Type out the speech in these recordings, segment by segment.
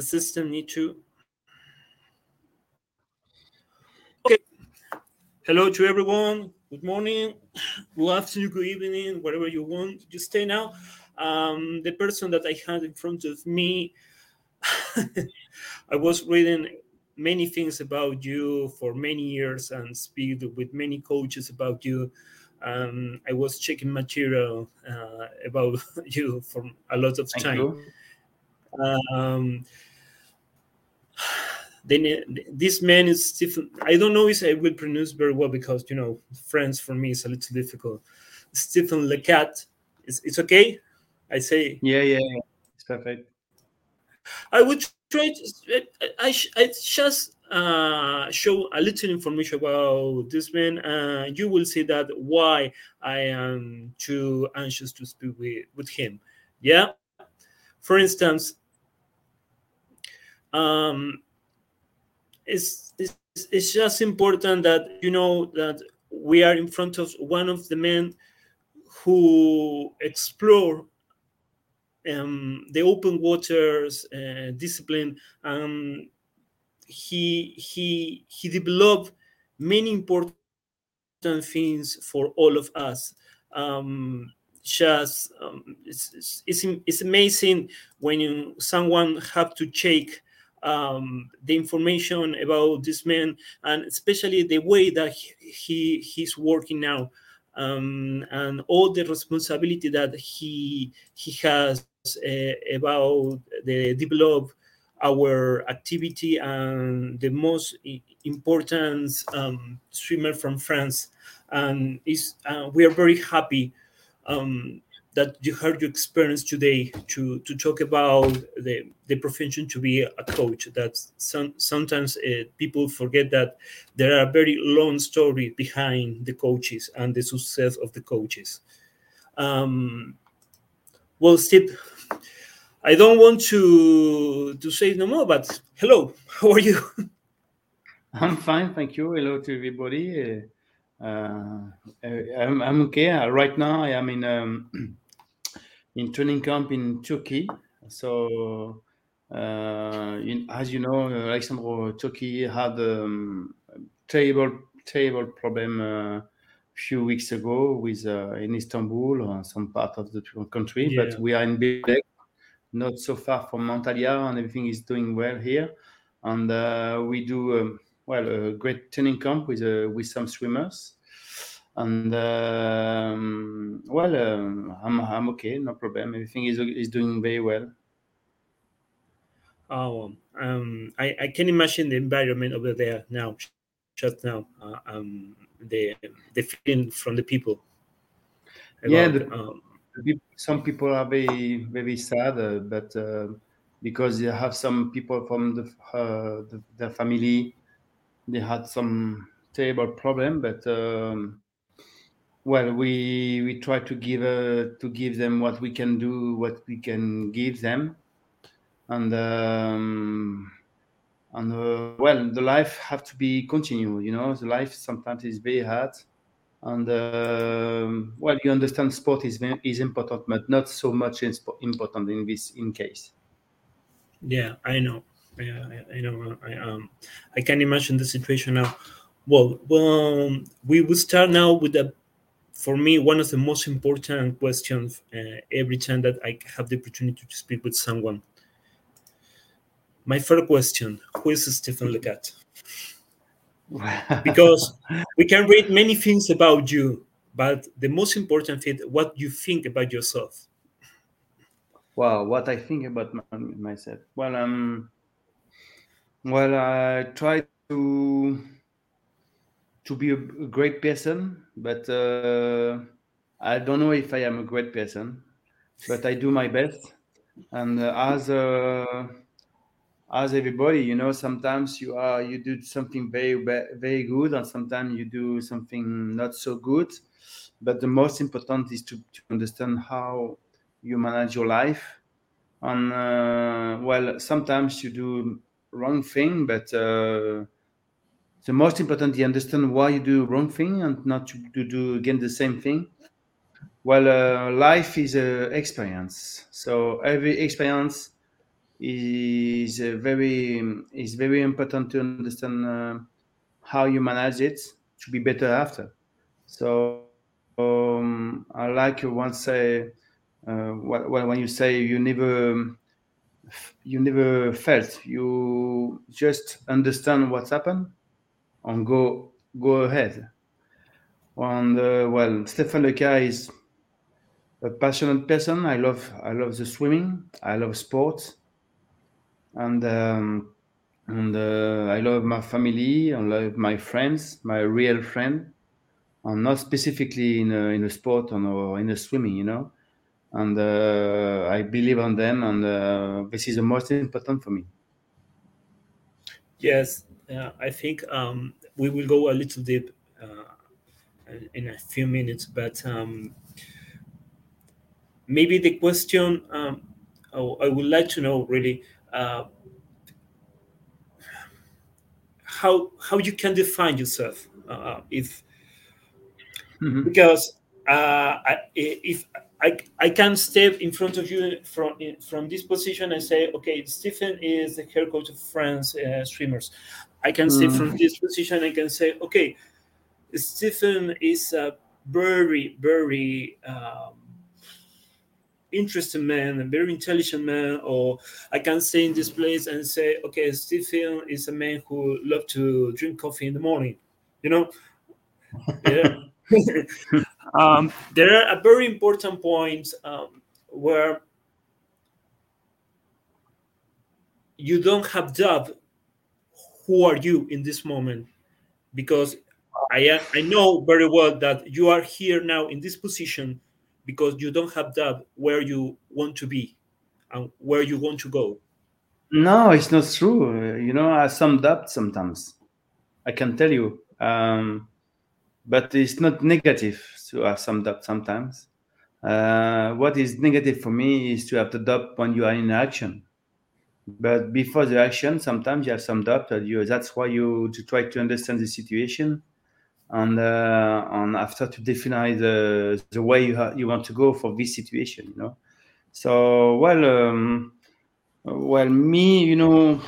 the system need to. Okay. Hello to everyone. Good morning, good afternoon, good evening, whatever you want. you stay now. Um, the person that I had in front of me, I was reading many things about you for many years and speak with many coaches about you. Um, I was checking material uh, about you for a lot of Thank time. Um, then this man is Stephen. I don't know if I will pronounce very well because you know French for me is a little difficult. Stephen Lecat. It's, it's okay. I say Yeah, yeah, yeah. It's perfect. I would try to, I, I just uh, show a little information about this man. Uh, you will see that why I am too anxious to speak with, with him. Yeah. For instance, um, it's, it's it's just important that you know that we are in front of one of the men who explore um, the open waters uh, discipline. Um, he he he developed many important things for all of us. Um, just um, it's, it's, it's, amazing when you, someone have to check um, the information about this man and especially the way that he he's working now um, and all the responsibility that he he has uh, about the develop our activity and the most important um, swimmer from France. And is uh, we are very happy um, that you heard your experience today to to talk about the the profession to be a coach that some, sometimes uh, people forget that there are very long story behind the coaches and the success of the coaches. Um, well steve i don't want to to say no more but hello how are you? I'm fine thank you. Hello to everybody. Uh, I'm, I'm okay. Right now i am in um, in training camp in Turkey. So, uh, in, as you know, Alexandro Turkey had um, a terrible, terrible problem a uh, few weeks ago with uh, in Istanbul or some part of the country. Yeah. But we are in Belek, not so far from Antalya, and everything is doing well here. And uh, we do um, well a great training camp with with some swimmers and um, well, um, I'm I'm okay, no problem. Everything is is doing very well. Oh, um, I I can imagine the environment over there now, just now. Uh, um, the the feeling from the people. About, yeah, the, um, some people are very very sad, uh, but uh, because they have some people from the, uh, the their family, they had some terrible problem, but. Um, well we we try to give uh, to give them what we can do what we can give them. And um, and uh, well the life have to be continued you know? The life sometimes is very hard. And uh, well you understand sport is is important but not so much important in this in case. Yeah i know. Yeah i, I know i um i can imagine the situation now. Well well we will start now with the for me, one of the most important questions uh, every time that I have the opportunity to speak with someone. My first question Who is Stephen Lecat? because we can read many things about you, but the most important thing, what you think about yourself. Wow, what I think about my, myself. Well, um, well, I try to to be a, great person, but uh, I don't know if I am a great person, but I do my best. And uh, as uh, as everybody, you know, sometimes you are you do something very very good, and sometimes you do something not so good. But the most important is to, to understand how you manage your life. And uh, well, sometimes you do wrong thing, but uh, the most important you understand why you do wrong thing and not to, to do again the same thing. Well uh, life is an experience. So every experience is very is very important to understand uh, how you manage it to be better after. So um, I like you once say uh, well, when you say you never you never felt you just understand what's happened and go go ahead. And uh, well Stéphane Lecat is a passionate person. I love i love the swimming. I love sports. And um, and uh, i love my family. I love my friends my real friend. And not specifically in a, in a sport or in a swimming you know. And uh, I believe on them, and uh, this is the most important for me. Yes, uh, I think um, we will go a little deep uh, in a few minutes, but um, maybe the question um, I would like to know really uh, how how you can define yourself uh, if mm-hmm. because if I, I can step in front of you from from this position and say, okay, Stephen is the head coach of France uh, swimmers. I can mm. step from this position I can say, okay, Stephen is a very very um, interesting man, a very intelligent man. Or I can stay in this place and say, okay, Stephen is a man who love to drink coffee in the morning. You know. Yeah. um, there are a very important point um, where you don't have doubt who are you in this moment because I, I know very well that you are here now in this position because you don't have doubt where you want to be and where you want to go. No, it's not true. You know, I have some doubt sometimes. I can tell you. Um, but it's not negative to have some doubt sometimes. Uh, what is negative for me is to have the doubt when you are in action. But before the action, sometimes you have some doubt that you. That's why you to try to understand the situation, and uh, and after to define the the way you ha- you want to go for this situation. You know. So well, um, well, me, you know,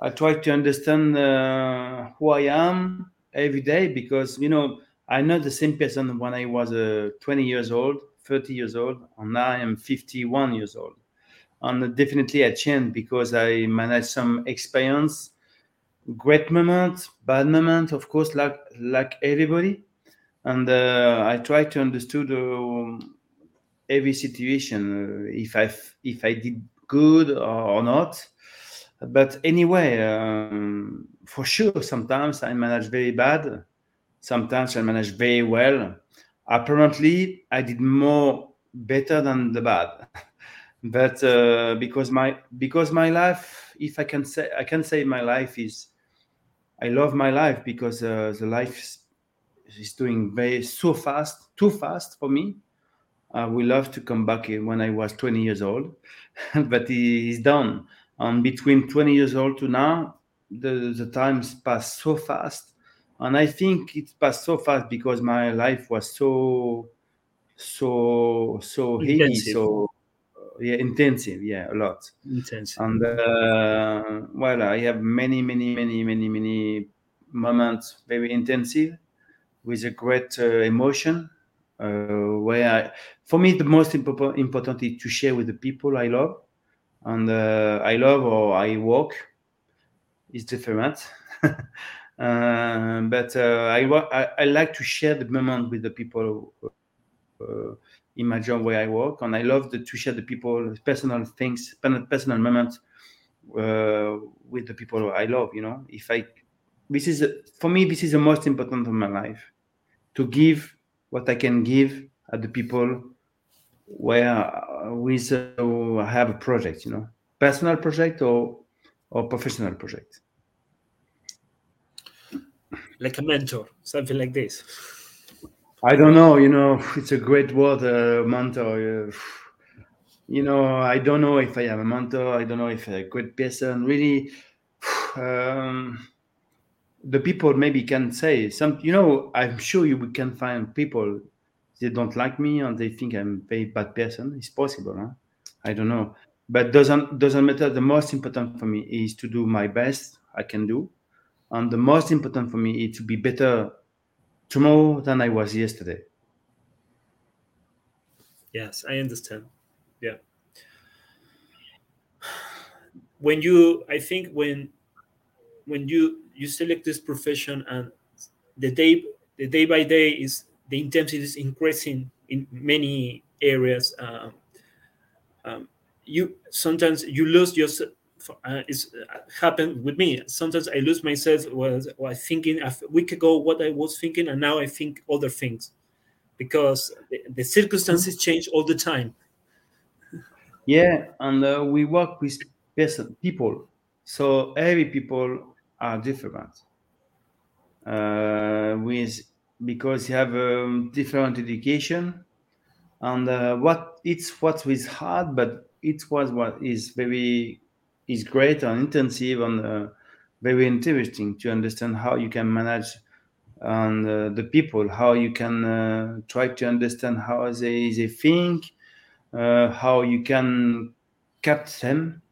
I try to understand uh, who I am every day because you know I'm not the same person when I was uh, 20 years old, 30 years old, and now I am 51 years old. And definitely I changed because I managed some experience, great moments, bad moments, of course, like like everybody. And uh, I try to understand uh, every situation, uh, if I if I did good or not. But anyway, um, for sure, sometimes I manage very bad Sometimes I manage very well. Apparently, I did more better than the bad. but uh, because my because my life, if I can say, I can say my life is, I love my life because uh, the life is, doing very so fast, too fast for me. Uh, would love to come back when I was 20 years old, but it's done. And between 20 years old to now, the, the times pass so fast and I think it passed so fast because my life was so so so heavy, so yeah, intensive, yeah, a lot. Intensive. And uh, well, I have many, many, many, many, many moments very intensive with a great uh, emotion. Uh, where I, for me, the most impo- important is to share with the people I love, and uh, I love or I work is different. Uh, but uh, I, I, I like to share the moment with the people uh, in my job where I work, and I love the, to share the people personal things, personal moments with the people I love. You know, if I this is for me this is the most important of my life to give what I can give at the people where uh, with uh, I have a project, you know, personal project or or professional project like a mentor, something like this? I don't know. You know, it's a great word, uh, mentor. Uh, you know, I don't know if I am a mentor. I don't know if I'm a good person. Really, um, the people maybe can say some. You know, I'm sure you can find people they don't like me and they think I'm a very bad person. It's possible, huh? I don't know. but doesn't doesn't matter. The most important for me is to do my best I can do, and the most important for me is to be better tomorrow than I was yesterday. Yes, I understand. Yeah. When you, I think when when you you select this profession and the day the day by day is the intensity is increasing in many areas. Um, um, you sometimes you lose yourself. Uh, it's uh, happened with me. Sometimes I lose myself was was thinking a week ago what I was thinking, and now I think other things because the, the circumstances change all the time. Yeah, and uh, we work with person, people, so every people are different. Uh, with because you have um, different education, and uh, what it's what is hard, but it was what is very is great and intensive and uh, very interesting to understand how you can manage and uh, the people, how you can uh, try to understand how they, they think, uh, how you can catch them,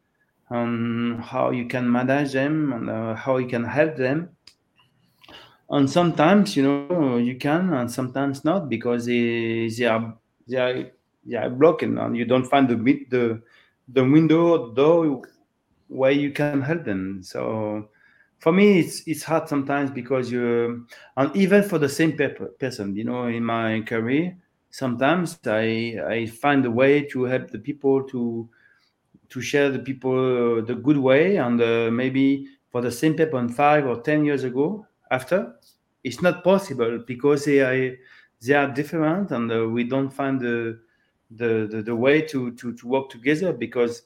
and how you can manage them, and uh, how you can help them. And sometimes, you know, you can, and sometimes not, because they, they are they are they are blocking, and you don't find the the the window the door where you can help them. So for me it's it's hard sometimes because you and even for the same person you know in my career sometimes i i find a way to help the people to to share the people the good way and uh, maybe for the same person five or ten years ago after it's not possible because they are they are different and uh, we don't find the, the the, the way to, to to work together because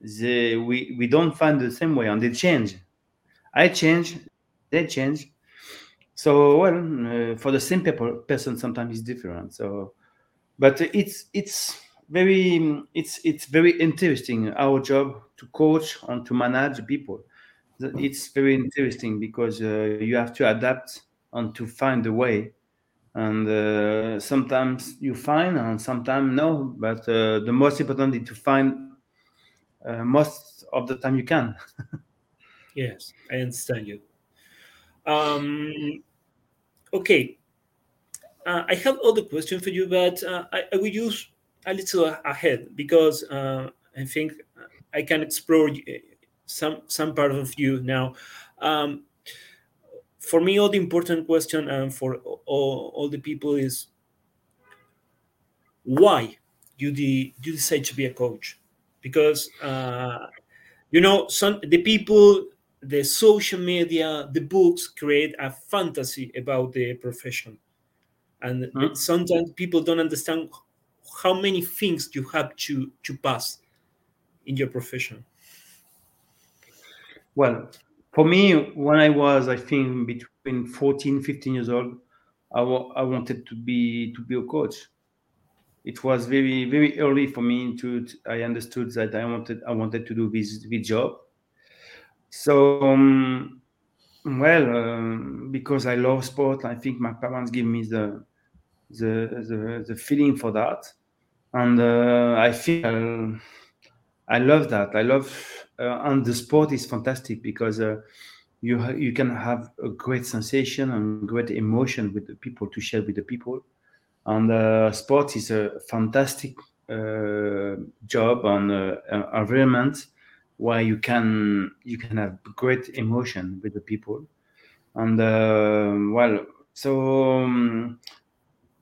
they we we don't find the same way and they change I change, they change. So well, uh, for the same people, person, sometimes it's different. So, but it's it's very it's it's very interesting our job to coach and to manage people. It's very interesting because uh, you have to adapt and to find a way. And uh, sometimes you find, and sometimes no. But uh, the most important is to find uh, most of the time you can. Yes, I understand you. Um, okay, uh, I have other question for you, but uh, I, I, will use a little ahead because uh, I think I can explore some some part of you now. Um, for me, all the important question and for all, all the people is why you the you decide to be a coach because uh, you know some the people the social media, the books create a fantasy about the profession. And mm-hmm. sometimes people don't understand how many things you have to, to pass in your profession. Well, for me, when I was, I think, between 14, 15 years old, I, I wanted to be to be a coach. It was very, very early for me to, I understood that I wanted I wanted to do this, this job. So, um, well, um, because I love sport, I think my parents give me the the the, the feeling for that, and uh, I feel I love that. I love, uh, and the sport is fantastic because uh, you you can have a great sensation and great emotion with the people to share with the people, and uh, sport is a fantastic uh, job and uh, environment where you can you can have great emotion with the people. And uh, well so um,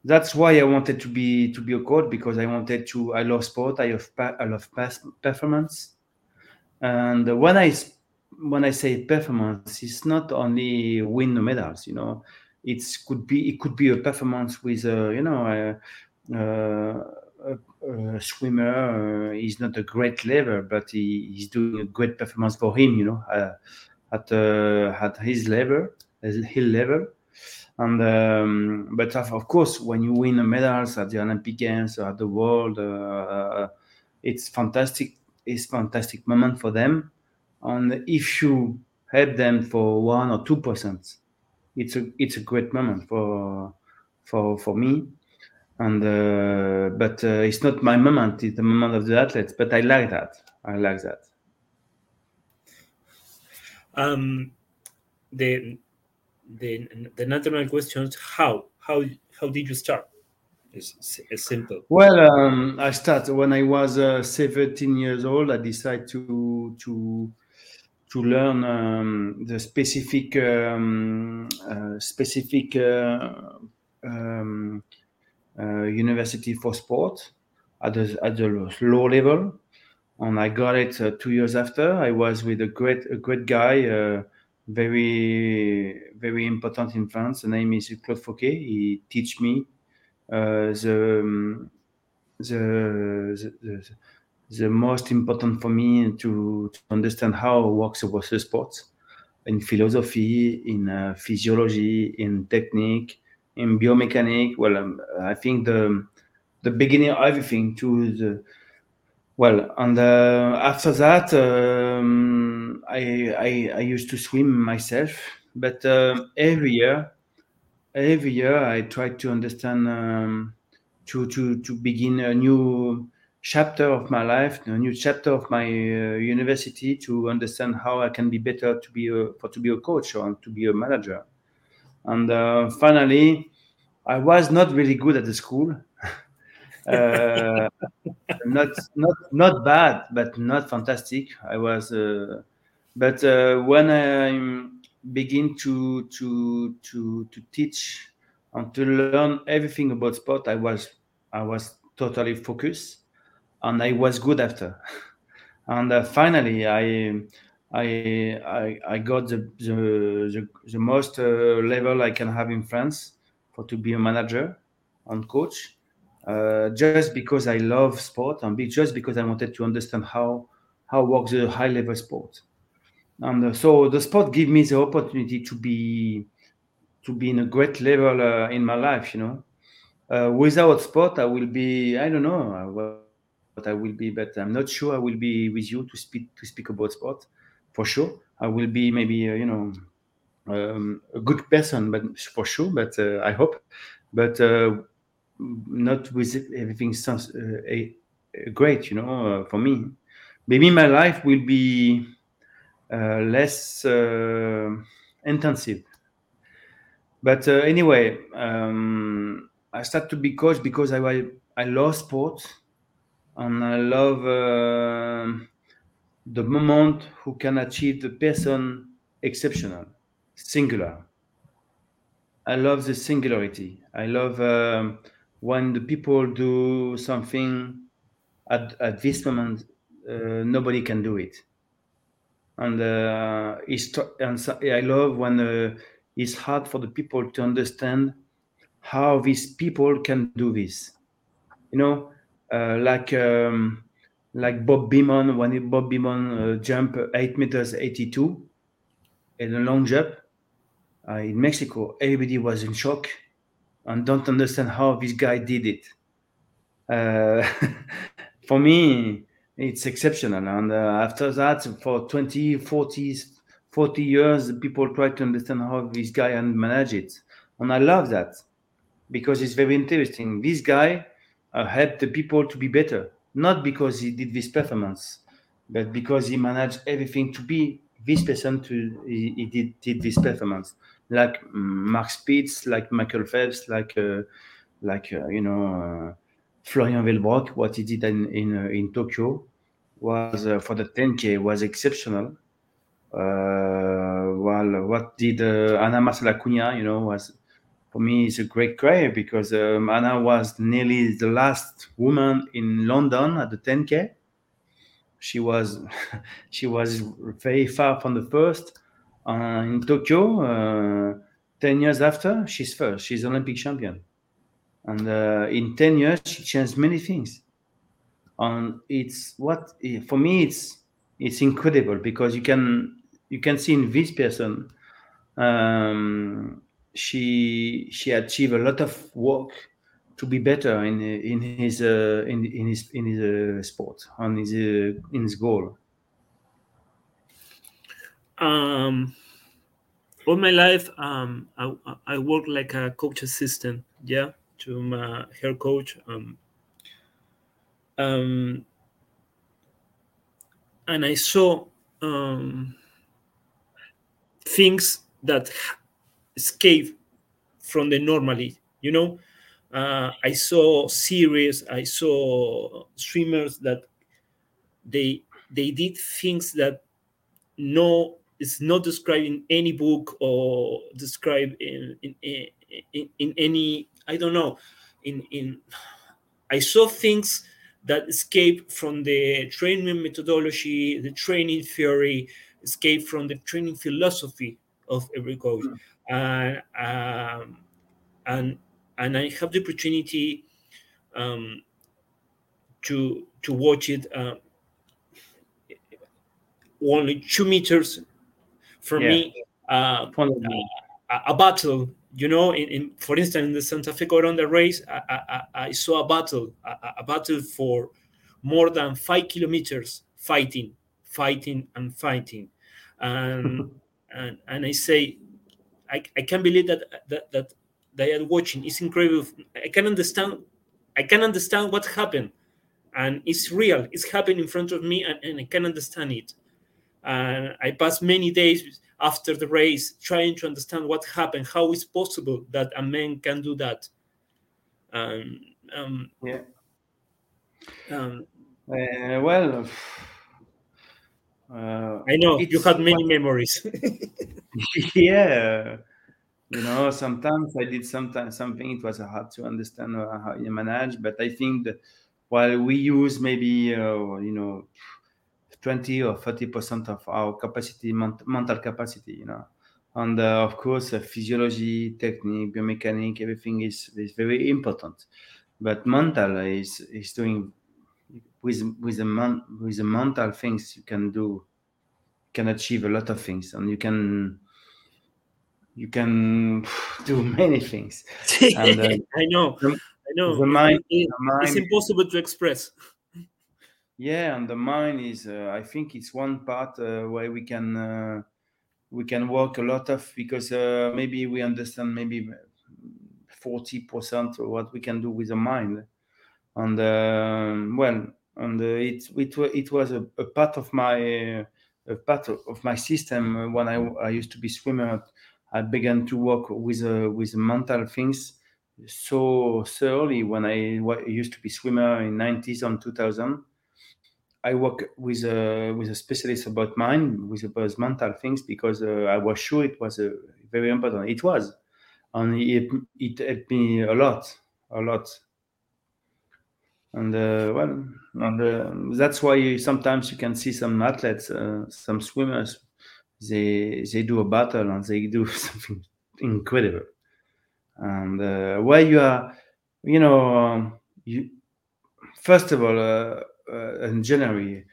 that's why I wanted to be to be a coach because I wanted to I love sport I love I love performance. And when I when I say performance it's not only win the medals you know it could be it could be a performance with uh, you know uh, uh, uh, swimmer. Uh, he's not a great level, but he, he's doing a great performance for him. You know, uh, at uh, at his level, his level. And um, but of course, when you win the medals at the Olympic Games or at the World, it's fantastic. It's fantastic moment for them. And if you help them for one or two percent, it's a it's a great moment for for for me and uh, but uh, it's not my moment it's the moment of the athletes but i like that I like that. Um, the the the natural question is how how how did you start? It's, it's simple. Well, um, I started when I was uh, 17 years old. I decided to to to learn um, the specific um, uh, specific uh, um, uh, university for sport at the at the low level, and I got it uh, two years after. I was with a great a great guy, uh, very very important in France. The name is Claude Fauquet. He teach me uh, the, um, the, the, the most important for me to, to understand how works the sports in philosophy, in uh, physiology, in technique, in biomechanics. Well, um, I think the the beginning of everything to the well, and uh, after that, um, I, I, I used to swim myself, but uh, every year, every year I try to understand um, to to to begin a new chapter of my life, a new chapter of my uh, university to understand how I can be better to be a for to be a coach or to be a manager. And uh, finally, I was not really good at the school. uh, not not not bad, but not fantastic. I was, uh, but uh, when I begin to to to to teach and to learn everything about sport, I was I was totally focused, and I was good after. and uh, finally, I. I, I I got the the, the, the most uh, level I can have in France for to be a manager and coach, uh, just because I love sport and be, just because I wanted to understand how how works the high level sport. And uh, so the sport gave me the opportunity to be to be in a great level uh, in my life. You know, uh, without sport, I will be I don't know uh, what I will be, but I'm not sure I will be with you to speak to speak about sport. For sure, I will be maybe uh, you know um, a good person, but for sure. But I hope, but not with everything sounds uh, a, a great, you know, uh, for me. Maybe my life will be uh, less intensive. But anyway, um, I start to be coach because I I love sport and I love uh, the moment who can achieve the person exceptional, singular. I love the singularity. I love um, when the people do something at, at this moment, uh, nobody can do it. And, uh, it's and so I love when uh, it's hard for the people to understand how these people can do this. You know, like um, like Bob Beamon when Bob Beamon uh, jumped eight meters eighty two in a long jump uh, in Mexico. Everybody was in shock and don't understand how this guy did it. Uh, for me, it's exceptional. And uh, after that, for 20, 40, 40 years, people try to understand how this guy and manage it. And I love that because it's very interesting. This guy uh, helped the people to be better, not because he did this performance, but because he managed everything to be this person to he, he did, did this performance like Mark Spitz, like Michael Phelps, like uh, like uh, you know uh, Florian Wellbrock. What he did in in, uh, in Tokyo was uh, for the 10k was exceptional. Uh, while what did uh, Ana Marcela Cunha, you know, was for me it's a great career because um, Anna was nearly the last woman in London at the 10k. She was she was very far from the first uh, in Tokyo, uh, 10 years after, she's first. She's Olympic champion. And uh, in 10 years, she changed many things. And it's what, for me, it's, it's incredible because you can, you can see in this person, um, she, she achieved a lot of work to be better in in his uh, in in his in his uh, sport on his uh, in his goal um, all my life, um, I, I work like a coach assistant, yeah, to my hair coach. Um, um, and I saw um, things that escape from the normally. You know, uh, I saw series, I saw streamers that they they did things that no is not described in any book or described in in, in, in any I don't know in in I saw things that escape from the training methodology, the training theory, escape from the training philosophy of every coach. Mm. And um, and and I have the opportunity um, to to watch it uh, only two meters from yeah. me. Uh, uh, a battle, you know, in, in, for instance, in the Santa Fe Coronda race, I, I, I saw a battle, a, a, battle for more than five kilometers, fighting, fighting, and fighting, and and, and I say, I, I can't believe that that that they are watching. It's incredible. I can understand. I can understand what happened, and it's real. It's happening in front of me, and, and I can understand it. And I passed many days after the race trying to understand what happened. How is possible that a man can do that? Um, um, yeah. Um, uh, well, uh, I know you had many memories. yeah, you know sometimes i did sometimes something it was hard to understand uh, how you manage but i think that while we use maybe uh, you know 20 or 30 percent of our capacity mental capacity you know and uh, of course uh, physiology technique biomechanics everything is is very important but mental is is doing with with the man, with the mental things you can do can achieve a lot of things and you can you can do many things. And, uh, I know, the, I know. The mind, it, the mind, it's impossible to express. Yeah, and the mind is. Uh, I think it's one part uh, where we can uh, we can work a lot of because uh, maybe we understand maybe forty percent of what we can do with the mind, and um, well, and uh, it it it was a, a part of my a part of my system when I, I used to be swimmer I began to work with uh, with mental things so thoroughly when I used to be swimmer in 90s and 2000. I work with a with a specialist about mind with about mental things because uh, I was sure it was uh, very important. It was, and it it helped me a lot, a lot. And uh, well, and uh, that's why sometimes you can see some athletes, uh, some swimmers they they do a battle and they do something incredible. And uh, where you are, you know, um, you first of all, uh, uh, in January,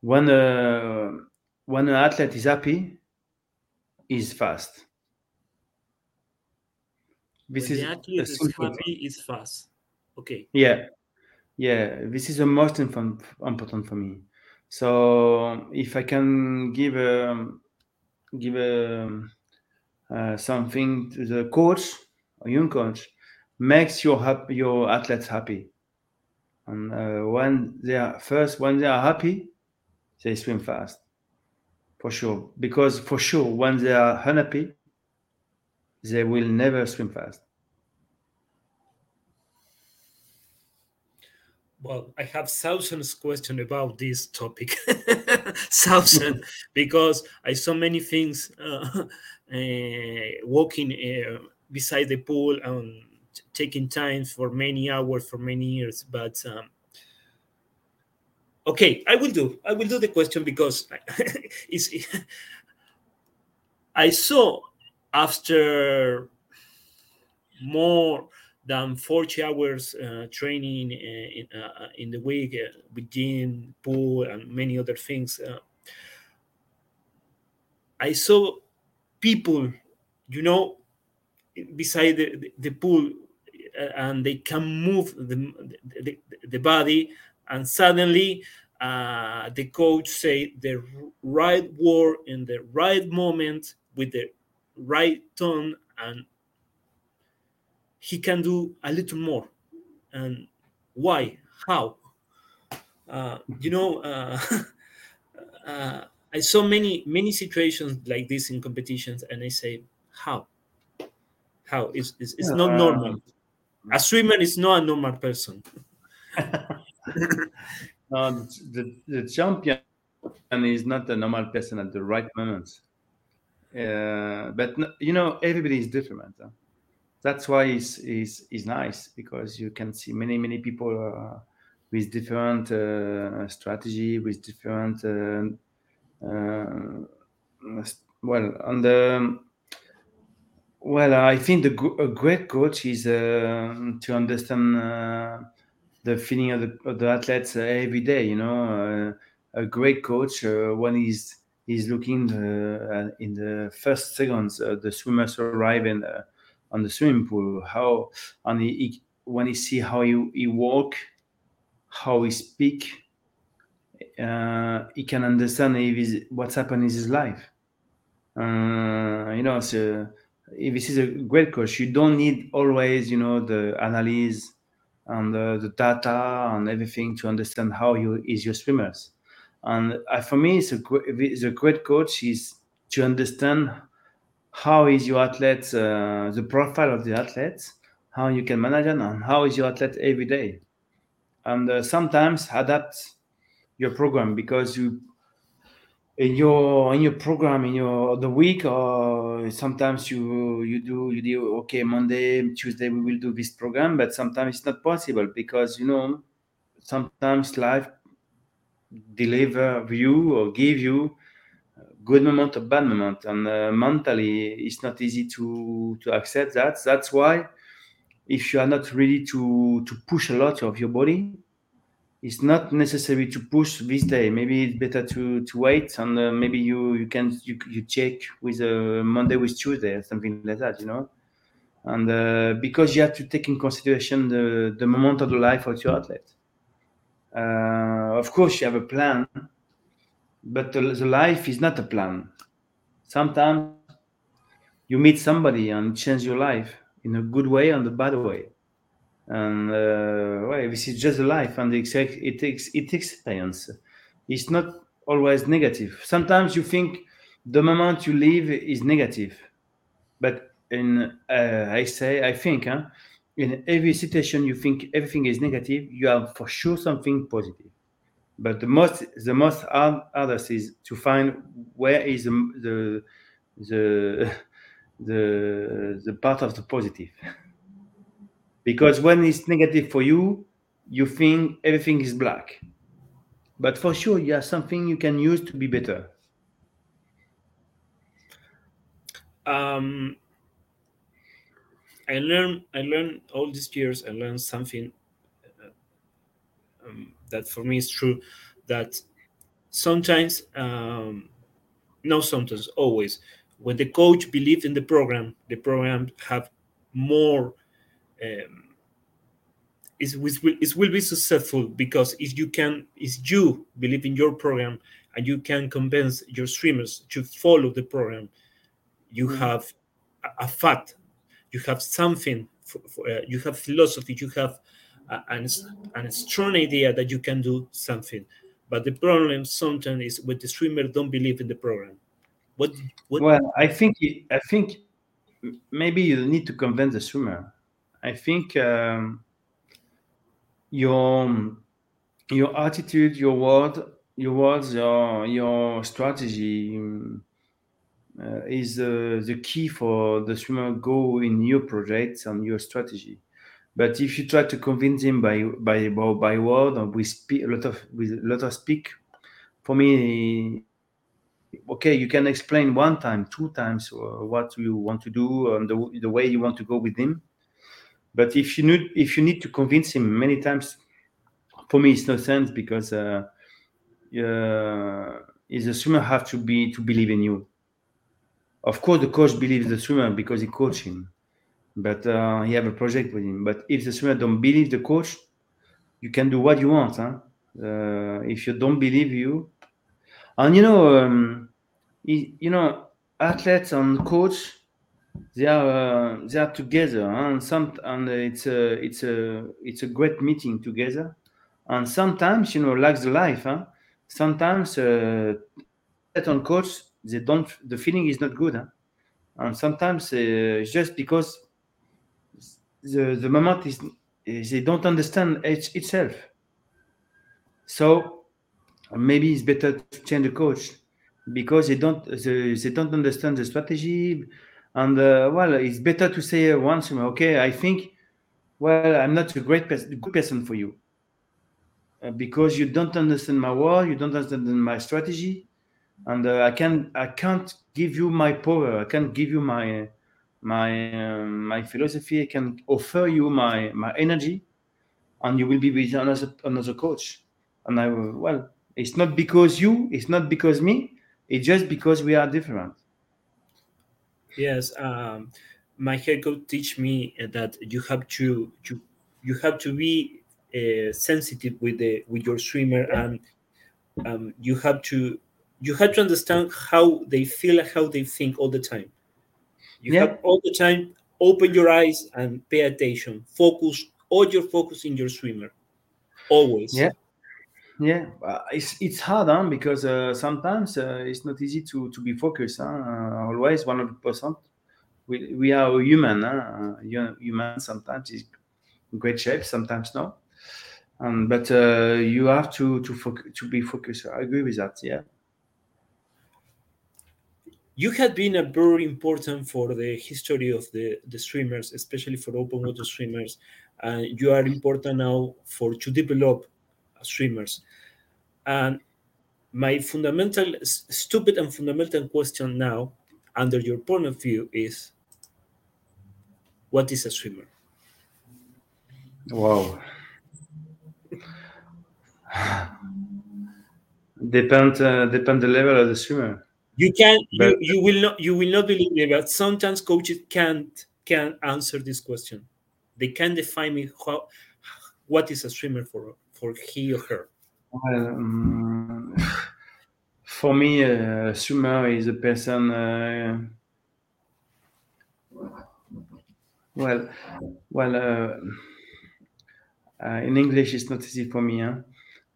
when uh, when an athlete is happy, is fast. This when is the athlete is happy, is fast. Okay. Yeah, yeah. This is the most important for me. So if I can give a um, give a, uh, something to the coach or young coach makes your your athletes happy. And uh, when they are first, when they are happy, they swim fast, for sure. Because for sure, when they are unhappy, they will never swim fast. Well, I have thousands questions about this topic, thousand, because I saw many things uh, uh, walking uh, beside the pool and taking time for many hours for many years. But um, okay, I will do. I will do the question because it's. I saw after more than 40 hours uh, training uh, in, uh, in the week uh, with gym, pool, and many other things. Uh, I saw people, you know, beside the, the, pool, uh, and they can move the, the, the body, and suddenly the coach say the right word in the right moment with the right tone and he can do a little more. And why? How? Uh, you know, uh, uh, I saw many many situations like this in competitions, and I say, how, how it's it's, it's not normal. A swimmer is not a normal person. no, the, the champion is not a normal person at the right moment. Uh, but you know, everybody is different. Huh? That's why it's, it's, it's nice because you can see many many people uh, with different uh, strategy, with different uh, uh, well on the well, I think the, a great coach is uh, to understand uh, the feeling of the, of the athletes uh, every day. You know, a great coach when he's he's looking the, in the first seconds the swimmers arrive in on the swimming pool, how and he, he when he see how he, he walk, how he speak, uh, he can understand if what's happened in his life. Uh, you know, so if this is a great coach. You don't need always, you know, the analysis and the, the data and everything to understand how you is your swimmers. And uh, for me, it's a, it's a great coach is to understand how is your athlete, uh, the profile of the athlete, how you can manage them, and how is your athlete every day. And uh, sometimes adapt your program because you in your in your program in your the week or sometimes you you do you do okay monday tuesday we will do this program but sometimes it's not possible because you know sometimes life deliver you or give you good moment or bad moment and uh, mentally it's not easy to to accept that that's why if you are not ready to to push a lot of your body it's not necessary to push this day. Maybe it's better to to wait and uh, maybe you you can you, you check with uh, Monday with Tuesday or something like that, you know. And uh, because you have to take in consideration the the moment of the life of your athlete. Uh, of course, you have a plan, but the, the life is not a plan. Sometimes you meet somebody and change your life in a good way and a bad way. And uh, well, this is just life and it takes it experience it's not always negative. Sometimes you think the moment you live is negative. But in uh, i say i think huh, in every situation you think everything is negative you have for sure something positive but the most the most hard hardest is to find where is the the the the, part of the positive. Because when it's negative for you you think everything is black. But for sure you have something you can use to be better. Um, i learned i learned all these years i learned something uh, um, that for me is true that sometimes um, no sometimes always when the coach believes in the program the program have more um, it, will, it will be successful because if you can if you believe in your program and you can convince your streamers to follow the program you mm-hmm. have a, a, fact you have something for, for, uh, you have philosophy you have an, an strong idea that you can do something but the problem sometimes is when the streamer don't believe in the program. What, what? Well i think i think maybe you need to convince the streamer. I think um, your your attitude, your word, your words, your your strategy uh, is uh, the key for the swimmer go in your projects and your strategy. But if you try to convince him by by by word or with a lot of with a lot of speak, for me, okay, you can explain one time, two times uh, what you want to do and the, the way you want to go with him but if you need if you need to convince him many times, for me it's no sense because uh, uh, the swimmer have to be to believe in you. Of course, the coach believes the swimmer because he coach him, but uh, he have a project with him. But if the swimmer don't believe the coach, you can do what you want. Huh? Uh, if you don't believe you, and you know, um, you know, athletes and coach they are uh, they are together and some and it's a it's a it's a great meeting together and sometimes you know like the life huh? sometimes uh, on coach they don't the feeling is not good huh? and sometimes uh, just because the the moment is they don't understand it, itself. So maybe it's better to change the coach because they don't they, they don't understand the strategy and uh, well it's better to say once okay i think well i'm not a great person good person for you uh, because you don't understand my word you don't understand my strategy and uh, i can i can't give you my power i can't give you my my um, my philosophy i can offer you my my energy and you will be with another another coach. And i will well it's not because you it's not because me it's just because we are different. Yes um my head coach teach me that you have to you you have to be uh, sensitive with the with your swimmer and um, you have to you have to understand how they feel and how they think all the time you Yeah. have all the time open your eyes and pay attention focus all your focus in your swimmer always Yeah. yeah uh, it's it's hard huh? because uh, sometimes uh, it's not easy to to be focused huh? uh, always 100% we, we are human huh? uh, hu- human sometimes is great shape sometimes no um, but uh, you have to to foc- to be focused i agree with that yeah you have been a very important for the history of the, the swimmers, especially for open water swimmers. And you are important now for to develop swimmers. And my fundamental, stupid and fundamental question now, under your point of view, is what is a swimmer? wow depend uh, depend the level of the swimmer You can, But- you, you will not, you will not believe me, but sometimes coaches can't can answer this question. They can't define me how, what is a swimmer for for he or her. Well, um, for me, a swimmer is a person. Uh, well, well, uh, uh, in English, it's not easy for me, huh?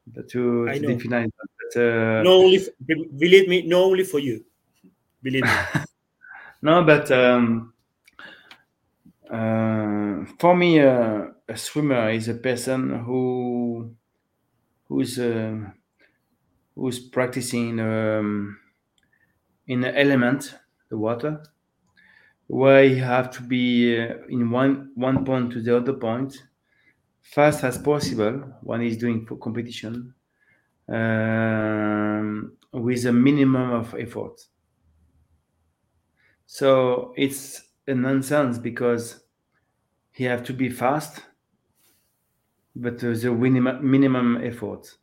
But to, I to define that. But, uh, not only f- be- believe me not only for you believe me no, but um, uh, for me, uh, a swimmer is a person who who's uh, who's practicing um, in the element, the water, where you have to be uh, in one one point to the other point fast as possible when he's doing competition um, with a minimum of effort. So it's a nonsense because he have to be fast, but uh, the minimum minimum effort.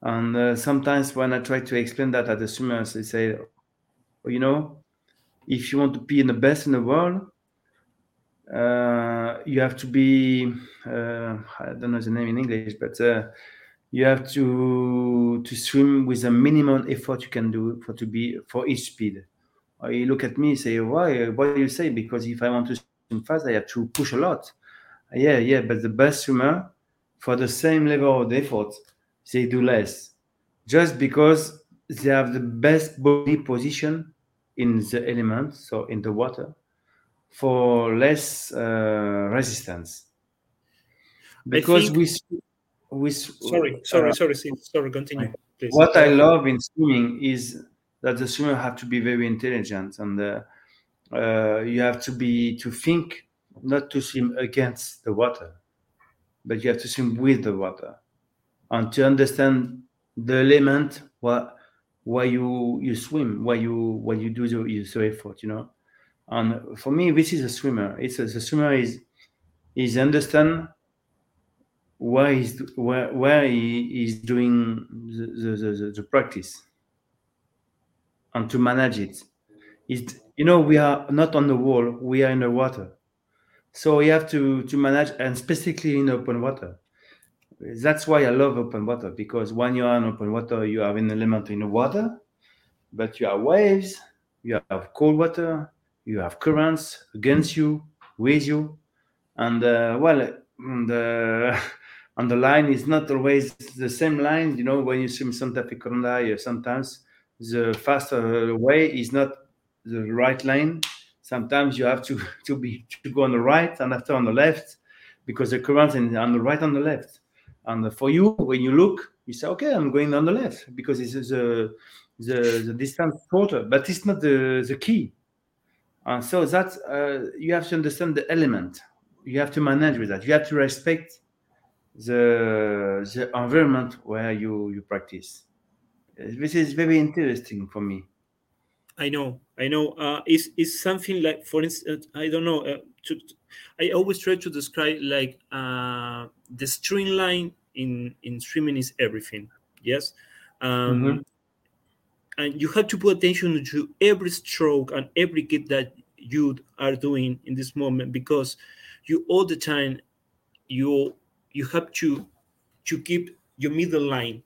And uh, sometimes when I try to explain that at the swimmers, they say, "Oh, you know, if you want to be in the best in the world, uh, you have to be uh, I don't know the name in English, but uh, you have to to swim with a minimum effort you can do for to be for each speed. Or you look at me, say, why? Why do you say? Because if I want to swim fast, I have to push a lot. Yeah, yeah, but the best swimmer, for the same level of effort, they do less, just because they have the best body position in the element, so in the water, for less uh, resistance. Because we, we sorry sorry uh, sorry sorry continue please what I love in swimming is that the swimmer have to be very intelligent and uh, uh, you have to be to think not to swim against the water, but you have to swim with the water and to understand the element why why you you swim, why you why you do the, the effort, you know. And for me, this is a swimmer. It's a, the swimmer is is understand why he's where where he is doing the, the, the, the, practice and to manage it. It you know we are not on the wall, we are in the water. So you have to to manage and specifically in open water. That's why I love open water because when you are in open water, you have an element in the water, but you have waves, you have cold water, you have currents against you, with you, and uh, well, and, uh, and the line is not always the same line. You know, when you swim Santa Fe Coronda, sometimes the faster way is not the right line. Sometimes you have to to be to go on the right and after on the left because the current is on the right and the left. And for you, when you look, you say, okay, I'm going on the left because it's the the, the distance shorter, but it's not the, the key. And so that uh, you have to understand the element. You have to manage with that. You have to respect the the environment where you you practice. This is very interesting for me. I know, I know. Uh, it's, it's something like, for instance, I don't know. Uh, to, I always try to describe like uh, the streamline in in swimming is everything. Yes, um, mm-hmm. and you have to pay attention to every stroke and every kick that you are doing in this moment because you all the time you you have to to keep your middle line.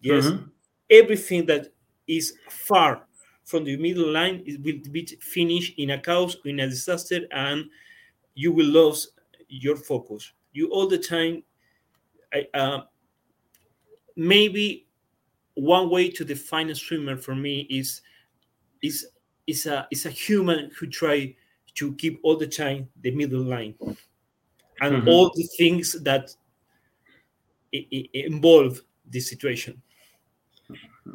Yes, mm-hmm. everything that is far from the middle line it will be finished in a chaos in a disaster and you will lose your focus you all the time uh, maybe one way to define a swimmer for me is is is a is a human who try to keep all the time the middle line and mm-hmm. all the things that involve this situation.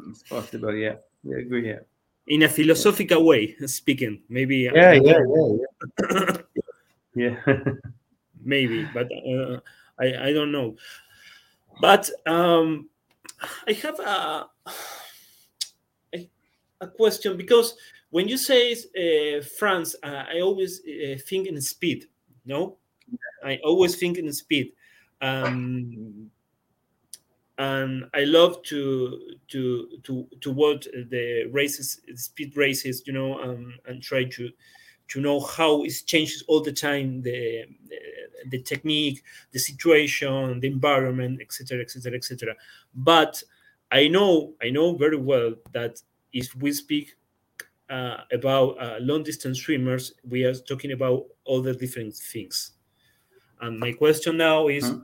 It's possible yeah. I agree yeah. In a philosophical way speaking. Maybe yeah yeah yeah yeah, yeah. maybe but uh, I, I don't know. But um, i have a, a, a question because when you say uh, france uh, i always uh, think in speed no? I always think in speed. Um, and I love to to to to watch the races, speed races, you know, um, and try to to know how it changes all the time the the, technique, the situation, the environment, etc., etc., etc. But I know I know very well that if we speak uh, about uh, long distance swimmers, we are talking about all the different things. And my question now is. Huh?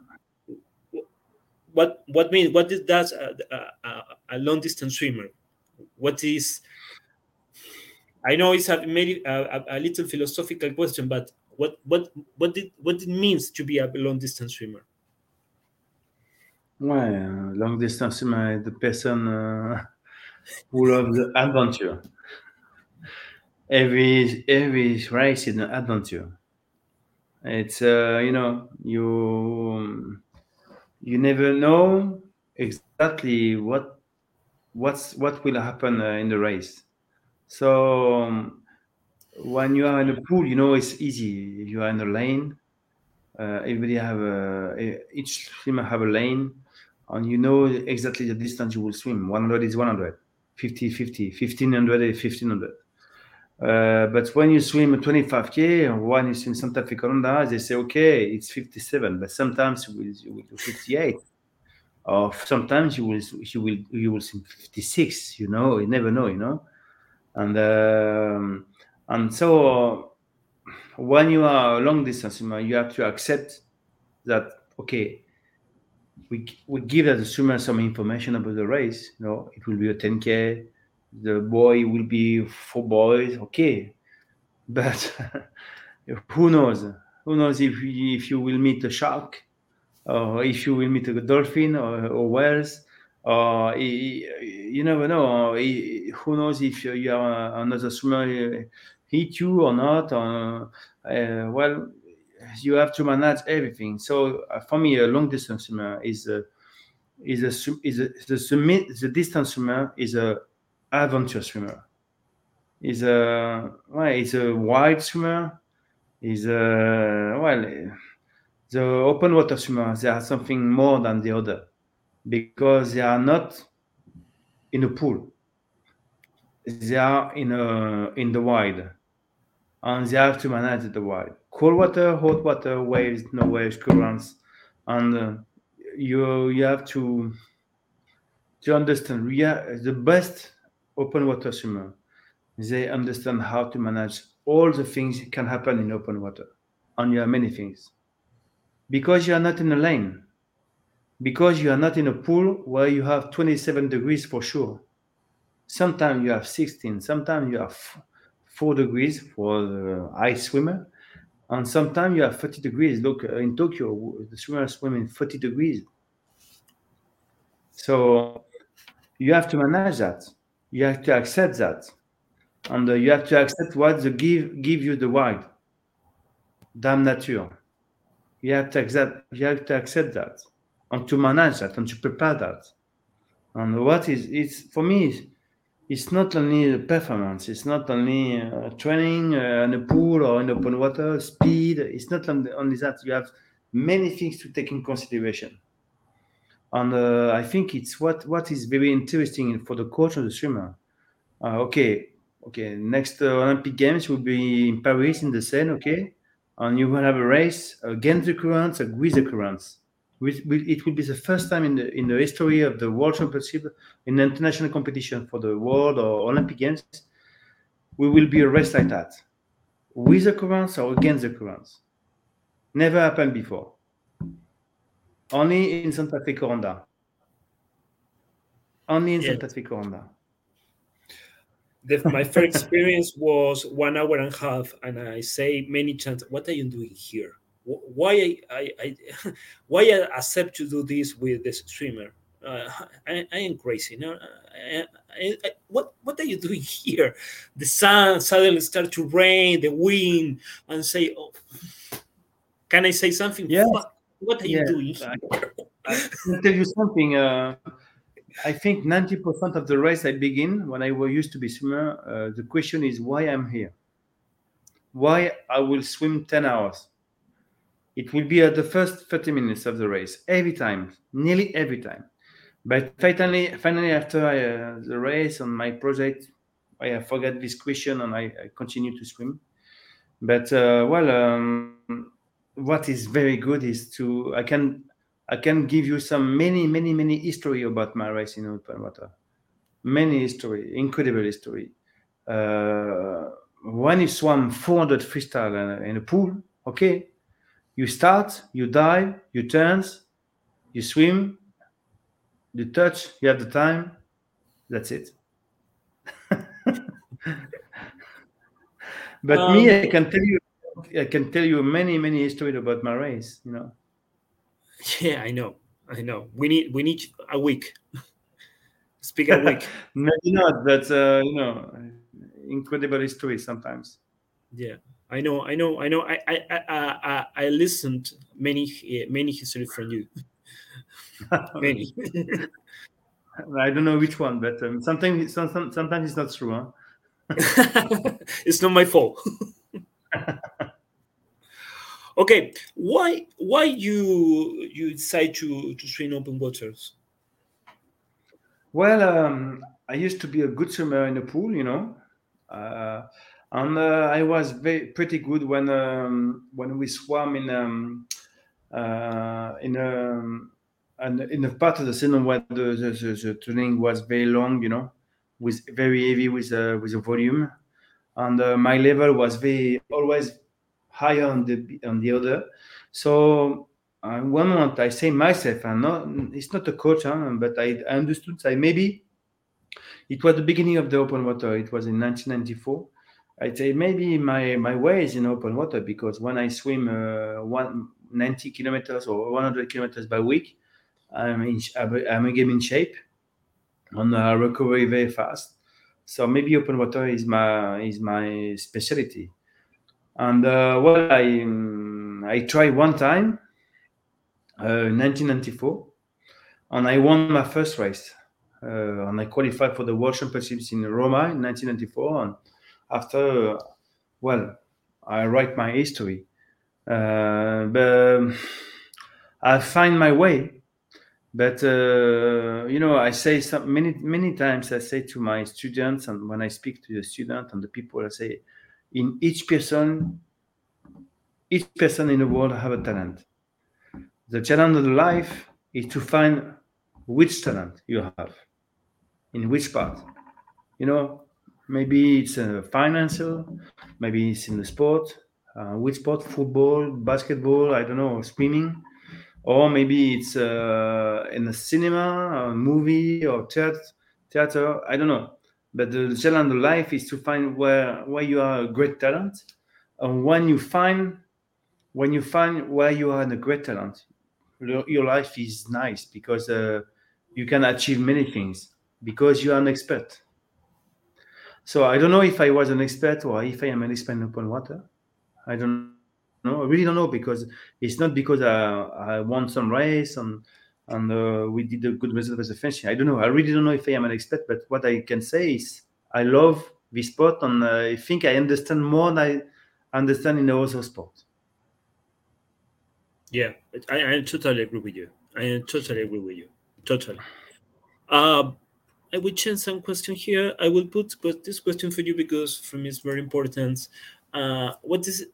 What what means what is that a, a, a, long distance swimmer? What is I know it's a, maybe a, a, little philosophical question, but what what what did what it means to be a long distance swimmer? Well, long distance swimmer is the person uh, who loves the adventure. Every every race is an adventure. It's uh, you know you you never know exactly what what's what will happen uh, in the race. So um, when you are in a pool, you know it's easy. You are in a lane. Uh, everybody have a each swimmer have a lane, and you know exactly the distance you will swim. 100 is 100, 50 50, 1500 is 1500. Uh, but when you swim 25k or when you swim Santa Fe Coronda, they say, okay, it's 57, but sometimes you will, you will do 58. Or sometimes you will you will you will swim 56, you know, you never know, you know. And um, and so when you are a long distance swimmer, you have to accept that okay, we we give the swimmer some information about the race, you know, it will be a 10k, the buoy will be four buoys, okay. But who knows? Who knows if you, if you will meet a shark, or if you will meet a dolphin or, or whales, or you never know. Who knows if you are another swimmer hit you or not? Or, uh, well, you have to manage everything. So uh, for me, a long distance swimmer is a is a is a the distance swimmer is a adventure swimmer. He's a well, he's a wide swimmer. He's a well, the open water swimmer. They are something more than the other because they are not in a pool. They are in a in the wide, and they have to manage the wide. Cold water, hot water, waves, no waves, currents, and uh, you you have to to understand. Yeah, the best open water swimmer, they understand how to manage all the things that can happen in open water. And you have many things. Because you are not in a lane. because you are not in a pool where you have 27 degrees for sure. Sometimes you have 16, sometimes you have 4 degrees for the ice swimmer, and sometimes you have 30 degrees. Look, uh, in Tokyo, the swimmers swim in 30 degrees. So you have to manage that. You have to accept that. And uh, you have to accept what the give give you the wild. Damn nature. You have to accept you have to accept that and to manage that and to prepare that. And what is it's for me it's not only the performance, it's not only uh, training uh, in a pool or in open water, speed. It's not only that. You have many things to take in consideration. And I think it's what, what is very interesting for the coach and the swimmer. Uh, okay, okay, next uh, Olympic Games will be in Paris in the Seine, okay? And you will have a race against the currents, with the currents it will be the first time in the in the history of the World Championship in international competition for the World or Olympic Games, we will be a race like that, with the currents or against the currents. Never happened before. Only in Santa Fe Coronda. Only in Santa Fe Coronda. The, my first experience was one hour and a half, and I say many times, "What are you doing here?" why I, I, I why I accept to do this with this streamer. Uh, I, I, am crazy. No, what what are you doing here? The sun suddenly start to rain, the wind, and say, oh, "Can I say something?" Yeah. What, what are yeah. you doing? I, can tell you something. Uh, I think ninety percent of the race I begin when I were used to be swimmer. Uh, the question is why I'm here. Why I will swim ten hours it will be at the first 30 minutes of the race every time, nearly every time. But finally, finally after I, uh, the race on my project, I forgot this question and I, I continue to swim. But uh, well, um, what is very good is to I can I can give you some many many many history about my race in open water. Many history, incredible history. Uh, when you swam 400 freestyle in a pool, okay, you start, you dive, you turn, you swim, you touch, you have the time. That's it. but um, me, I can tell you, I can tell you many, many stories about my race. You know. Yeah, I know, I know. We need, we need a week. Speak a week. Maybe not, but uh, you know, incredible history sometimes. Yeah. I know, I know, I know. I I I, I listened many many history from you. many. I don't know which one, but um, sometimes sometimes sometimes it's not true. Huh? it's not my fault. Okay, why why you you decide to to swim open waters? Well, um, I used to be a good swimmer in the pool, you know. Uh, and uh, I was very pretty good when um, when we swam in um, uh, in a um, and in a part of the season where the, the, the, the, training was very long, you know, with very heavy with uh, with the volume, and uh, my level was very always higher on the on the other. So uh, one moment I say myself, and not it's not a coach, huh, but I, I understood that maybe it was the beginning of the open water. It was in 1994 I'd say maybe my my way is in open water because when I swim uh, one, 90 kilometers or 100 kilometers by week, I'm in, I'm again in shape and I recover very fast. So maybe open water is my is my specialty. And uh, well, I um, I tried one time, uh, 1994, and I won my first race. Uh, and I qualified for the World Championships in Roma in 1994. And after, well, I write my history. Uh, but I find my way. But uh, you know, I say some many many times. I say to my students, and when I speak to the student and the people, I say, in each person, each person in the world have a talent. The challenge of life is to find which talent you have, in which part. You know, Maybe it's uh, financial, maybe it's in the sport. Uh, which sport? Football, basketball, I don't know, swimming, or maybe it's uh, in the cinema, a movie, or theater. Theater, I don't know. But the challenge of life is to find where where you are a great talent, and when you find when you find where you are a great talent, your life is nice because uh, you can achieve many things because you are an expert. So I don't know if I was an expert or if I am an expert open water. I don't know. I really don't know because it's not because I, I won some race and and uh, we did a good result as a fencing. I don't know. I really don't know if I am an expert, but what I can say is I love this sport and uh, I think I understand more than I understand in the other sport. Yeah, I, I totally agree with you. I totally agree with you. Totally. Uh, I will change some question here. I will put this question for you because for me it's very important. Uh, what is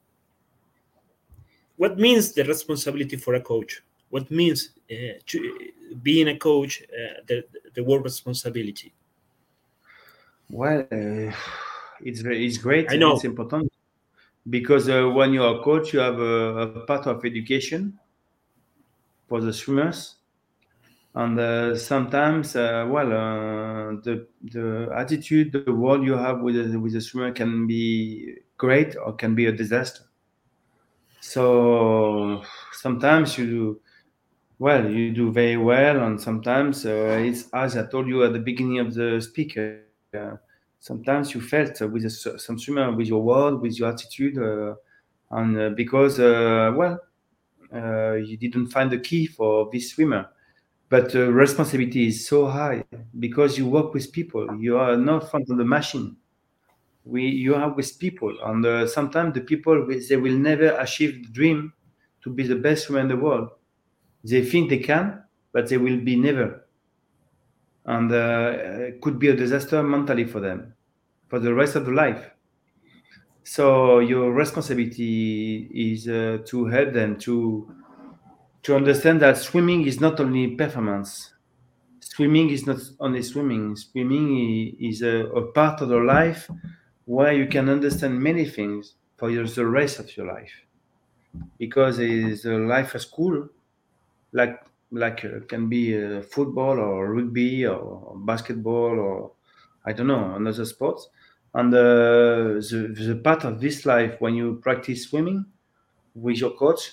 what means the responsibility for a coach? What means uh, being a coach? Uh, the the work responsibility. Well, uh, it's very, it's great. I know it's important because uh, when you are a coach, you have a, a part of education for the swimmers and uh, sometimes uh, well uh, the the attitude the word you have with a, with a swimmer can be great or can be a disaster so sometimes you do well you do very well and sometimes uh, it's as i told you at the beginning of the speaker uh, sometimes you felt with a, some swimmer with your word with your attitude uh, and because well you didn't find the key for this swimmer but responsibility is so high because you work with people you are not front of the machine. We you are with people and uh, sometimes the people they will never achieve the dream to be the best swimmer in the world they think they can but they will be never and uh, it could be a disaster mentally for them for the rest of the life so your responsibility is uh, to help them to to understand that swimming is not only performance. Swimming is not only swimming. Swimming is a, a part of your life where you can understand many things for your, the rest of your life. Because it is a life at school, like like uh, can be uh, football or rugby or basketball or I don't know another sports. And uh, the, the part of this life when you practice swimming with your coach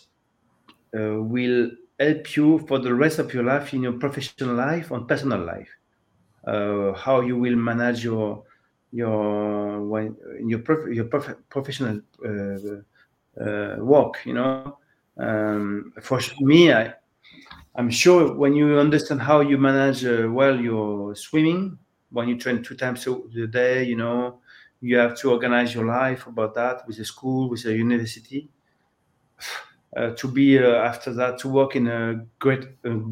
uh, will help you for the rest of your life in your professional life and personal life. Uh, how you will manage your your when your prof, your prof, professional uh, work. You know, um, for me, I I'm sure when you understand how you manage uh, well your swimming, when you train two times a day, you know, you have to organize your life about that with a school, with a university. Uh, to be uh, after that to work in a great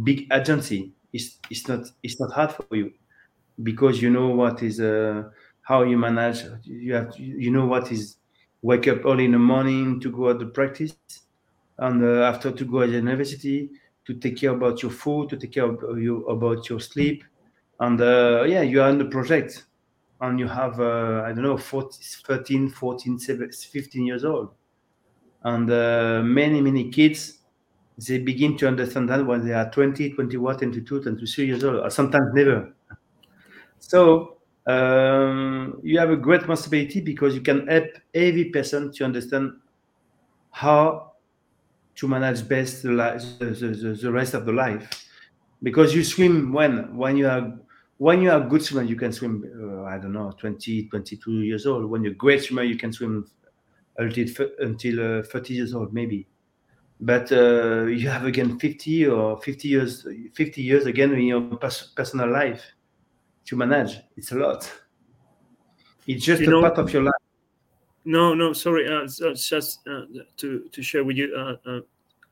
big agency is it's not it's not hard for you because you know what is uh, how you manage. You have to, you know what is wake up early in the morning to go at the practice and uh, after to go at the university to take care about your food to take care of you about your sleep. And uh, yeah you are in the project. And you have uh, i don't know 40, 13 14 17, 15 years old. And uh, many many kids they begin to understand that when they are 20 21 22 23 years old or sometimes never. So um, you have a great responsibility because you can help every person to understand how to manage best the, the, the, the rest of the life. Because you swim when when you are when you are a good swimmer you can swim uh, i don't know 20 22 years old. When you're a great swimmer you can swim until until uh, 30 years old maybe. But uh, you have again 50 or 50 years 50 years again in your pers- personal life to manage. It's a lot. It's just you a know, part of your life no no sorry uh, just uh, to to share with you uh, uh,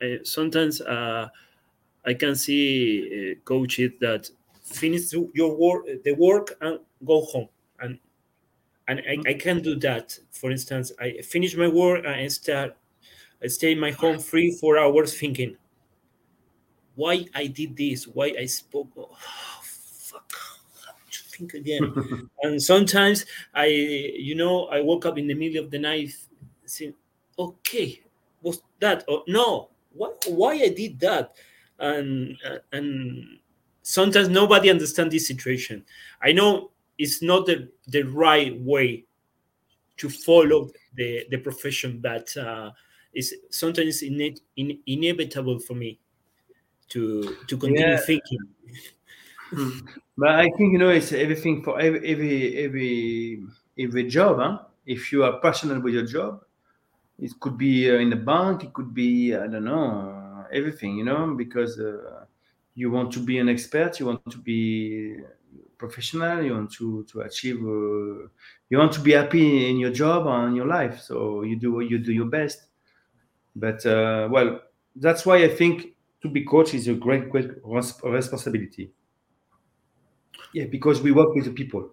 I, sometimes i can see coaches that finish your work the work and go home and and I, I can do that. For instance, I finish my work and start, I stay in my home three, four hours thinking, why I did this, why I spoke. Oh, think again. and sometimes I, you know, I woke up in the middle of the night, saying, okay, was that? Oh, no, why, why I did that? and and sometimes nobody understands this situation. I know it's not the, the right way to follow the, the profession, but uh, it's sometimes in, in, inevitable for me to to continue yeah. thinking. Hmm. but I think you know it's everything for every every every every job. Huh? If you are passionate with your job, it could be uh, in the bank, it could be I don't know everything. You know because uh, you want to be an expert, you want to be professional, you want to to achieve, uh, you want to be happy in your job and your life. So you do you do your best. But uh, well, that's why I think to be coach is a great great responsibility. Yeah, because we work with the people.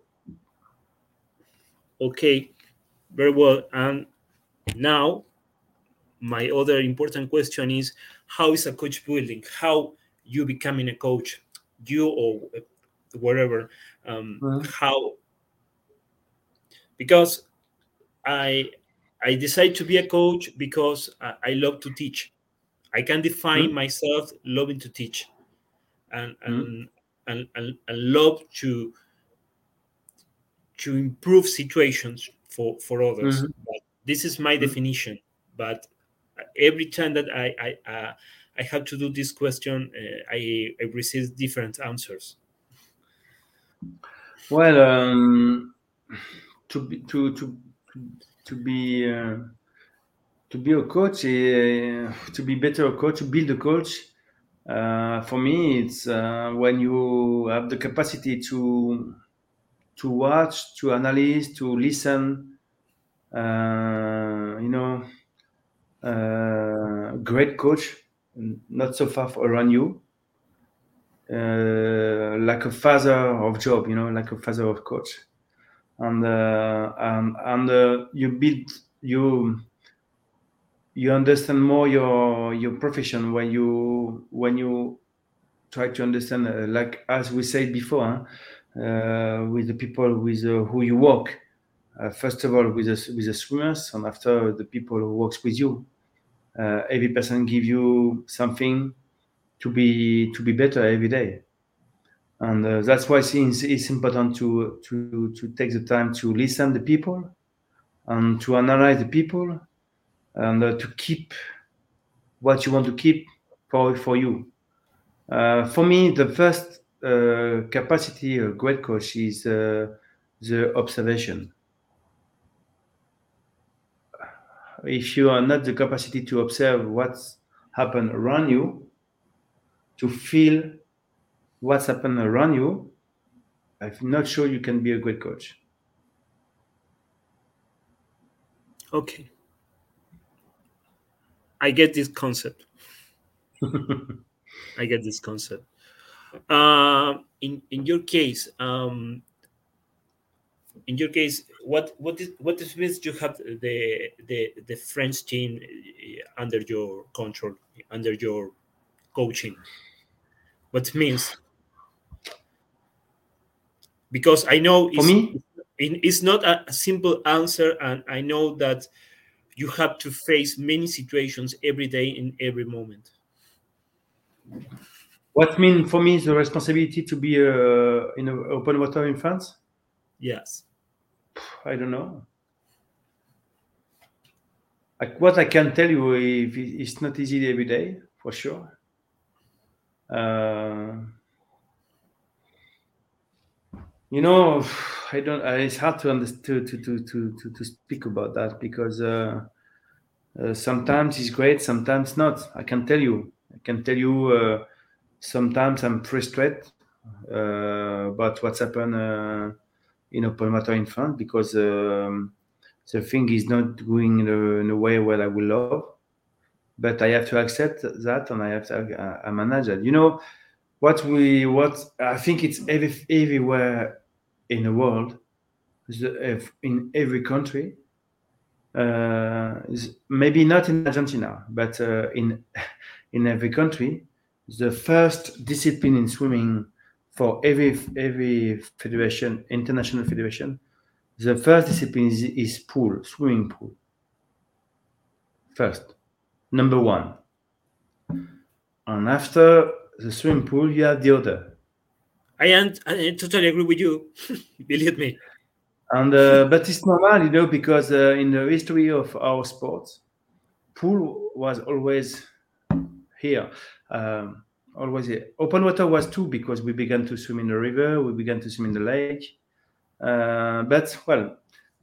Okay, very well. And now, my other important question is: How is a coach building? How you becoming a coach, you or whatever, um, mm-hmm. how because I I decided to be a coach because I, I love to teach. I can define mm-hmm. myself loving to teach, and and, mm-hmm. And, and and love to to improve situations for for others. Mm-hmm. This is my mm-hmm. definition. But every time that I I uh, I had to do this question, uh, I, I received different answers. Well, um, to be to to to be uh, to be a coach, uh, to be better a coach, to build a coach. Uh, for me, it's uh, when you have the capacity to to watch, to analyze, to listen. Uh, you know, uh, great coach not so far around you, uh, like a father of job, you know, like a father of coach, and uh, and and you build you you understand more your your profession when you when you try to understand, uh, like as we said before, huh? Uh, with the people with uh, who you work. first of all, with the with the swimmers, and after the people who works with you uh, every person give you something to be to be better every day and uh, that's why it's, it's important to to to take the time to listen to people and to analyze the people and uh, to keep what you want to keep for for you uh, for me the first uh, capacity a great coach is the observation if you are not the capacity to observe what's happened around you, to feel what's happened around you, I'm not sure you can be a great coach. Okay. I get this concept. I get this concept. Uh, in in your case, um, in your case, what what is what is means you have the the the French team uh, under your control, under your coaching? What means? Because I know for me, it's not a simple answer, and I know that you have to face many situations every day in every moment. What mean for me is the responsibility to be uh, in open water in France? Yes. I don't know. Like what I can tell you, if it's not easy every day, for sure. Uh, you know, I don't. It's hard to understand to to to to to speak about that because uh, uh, sometimes it's great, sometimes not. I can tell you. I can tell you. Uh, sometimes I'm frustrated uh, about what's happened uh, in open water in France because um, the thing is not going in a, in a, way where I would love. But I have to accept that, and I have to uh, manage that. You know, what we what I think it's every, everywhere in the world, in every country. Uh, maybe not in Argentina, but uh, in in every country, the first discipline in swimming for every every federation, international federation, the first discipline is, is pool, swimming pool. First, number one. and after the swimming pool, you have the other. I, am, I totally agree with you. Believe me. And uh, but it's normal, you know, because uh, in the history of our sports, pool was always here. Um, always here. Open water was too because we began to swim in the river, we began to swim in the lake. Uh, but well,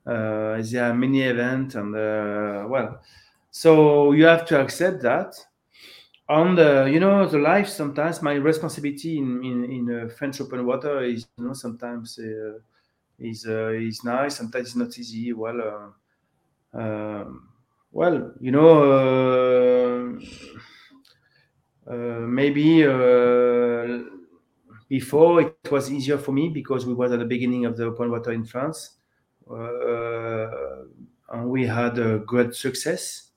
uh, there are many events, and uh, well, so you have to accept that. And uh, you know, the life sometimes my responsibility in in, in French open water is you know sometimes is is nice, sometimes it's not easy. Well. Um, well, you know, uh, uh, maybe uh, before it was easier for me because we was at the beginning of the open water in France, and we had a great success.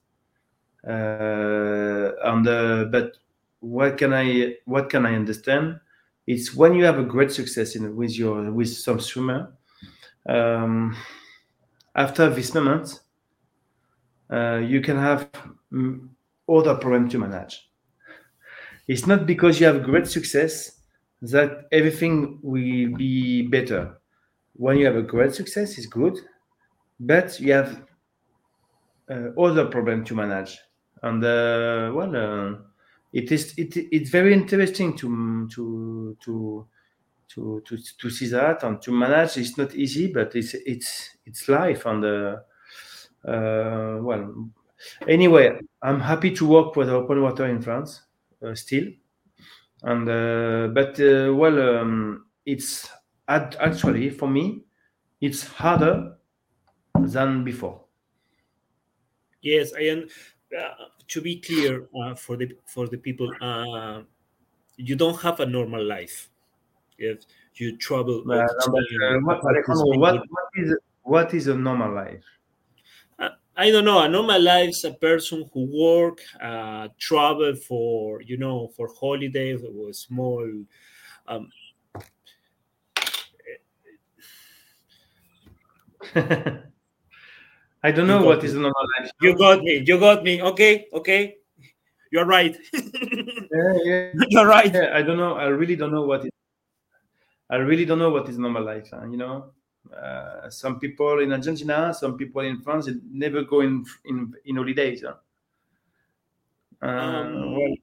But what can I what can I understand? It's when you have a great success in with your with some swimmer. Um, after this moment, uh, you can have mm, other problems to manage. It's not because you have great success that everything will be better. When you have a great success, it's good, but you have uh, other problems to manage. And uh, well, uh, it is it, it's very interesting to to to to to to see that and to manage. It's not easy, but it's it's it's life and uh, uh, well, anyway, I'm happy to work with open water in France uh, still, and uh, but well, um, it's actually for me, it's harder than before. Yes, I am. Uh, to be clear uh, for the for the people, uh, you don't have a normal life. If you travel, what, what, what, is what is a normal life? I don't know. A normal life is a person who work, uh, travel for you know for holidays or small. Um, I don't know what me. is a normal life. You got me. You got me. Okay. Okay. You're right. yeah, yeah. You're right. Yeah, I don't know. I really don't know what is. I really don't know what is normal life. You know. Uh, some people in Argentina, some people in France, never go in in, in holidays. Huh? Uh, um, well,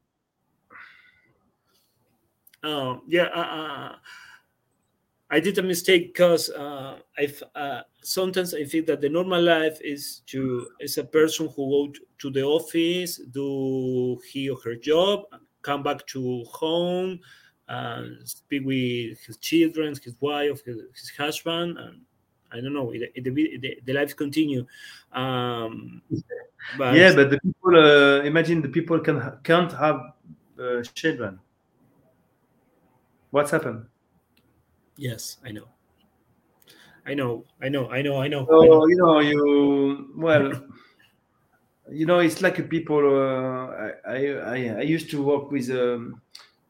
oh yeah, uh, uh, I did a mistake because uh, uh, sometimes I think that the normal life is to is a person who go to the office, do he or her job, come back to home, and speak with his children, his wife, his, his husband, and I don't know. The, the, the lives continue. Um, but yeah, but the people uh, imagine the people can can't have uh, children. What's happened? Yes, I know. I know. I know. I know. I know. So I know. you know you well. you know, it's like people. Uh, I, I I used to work with um,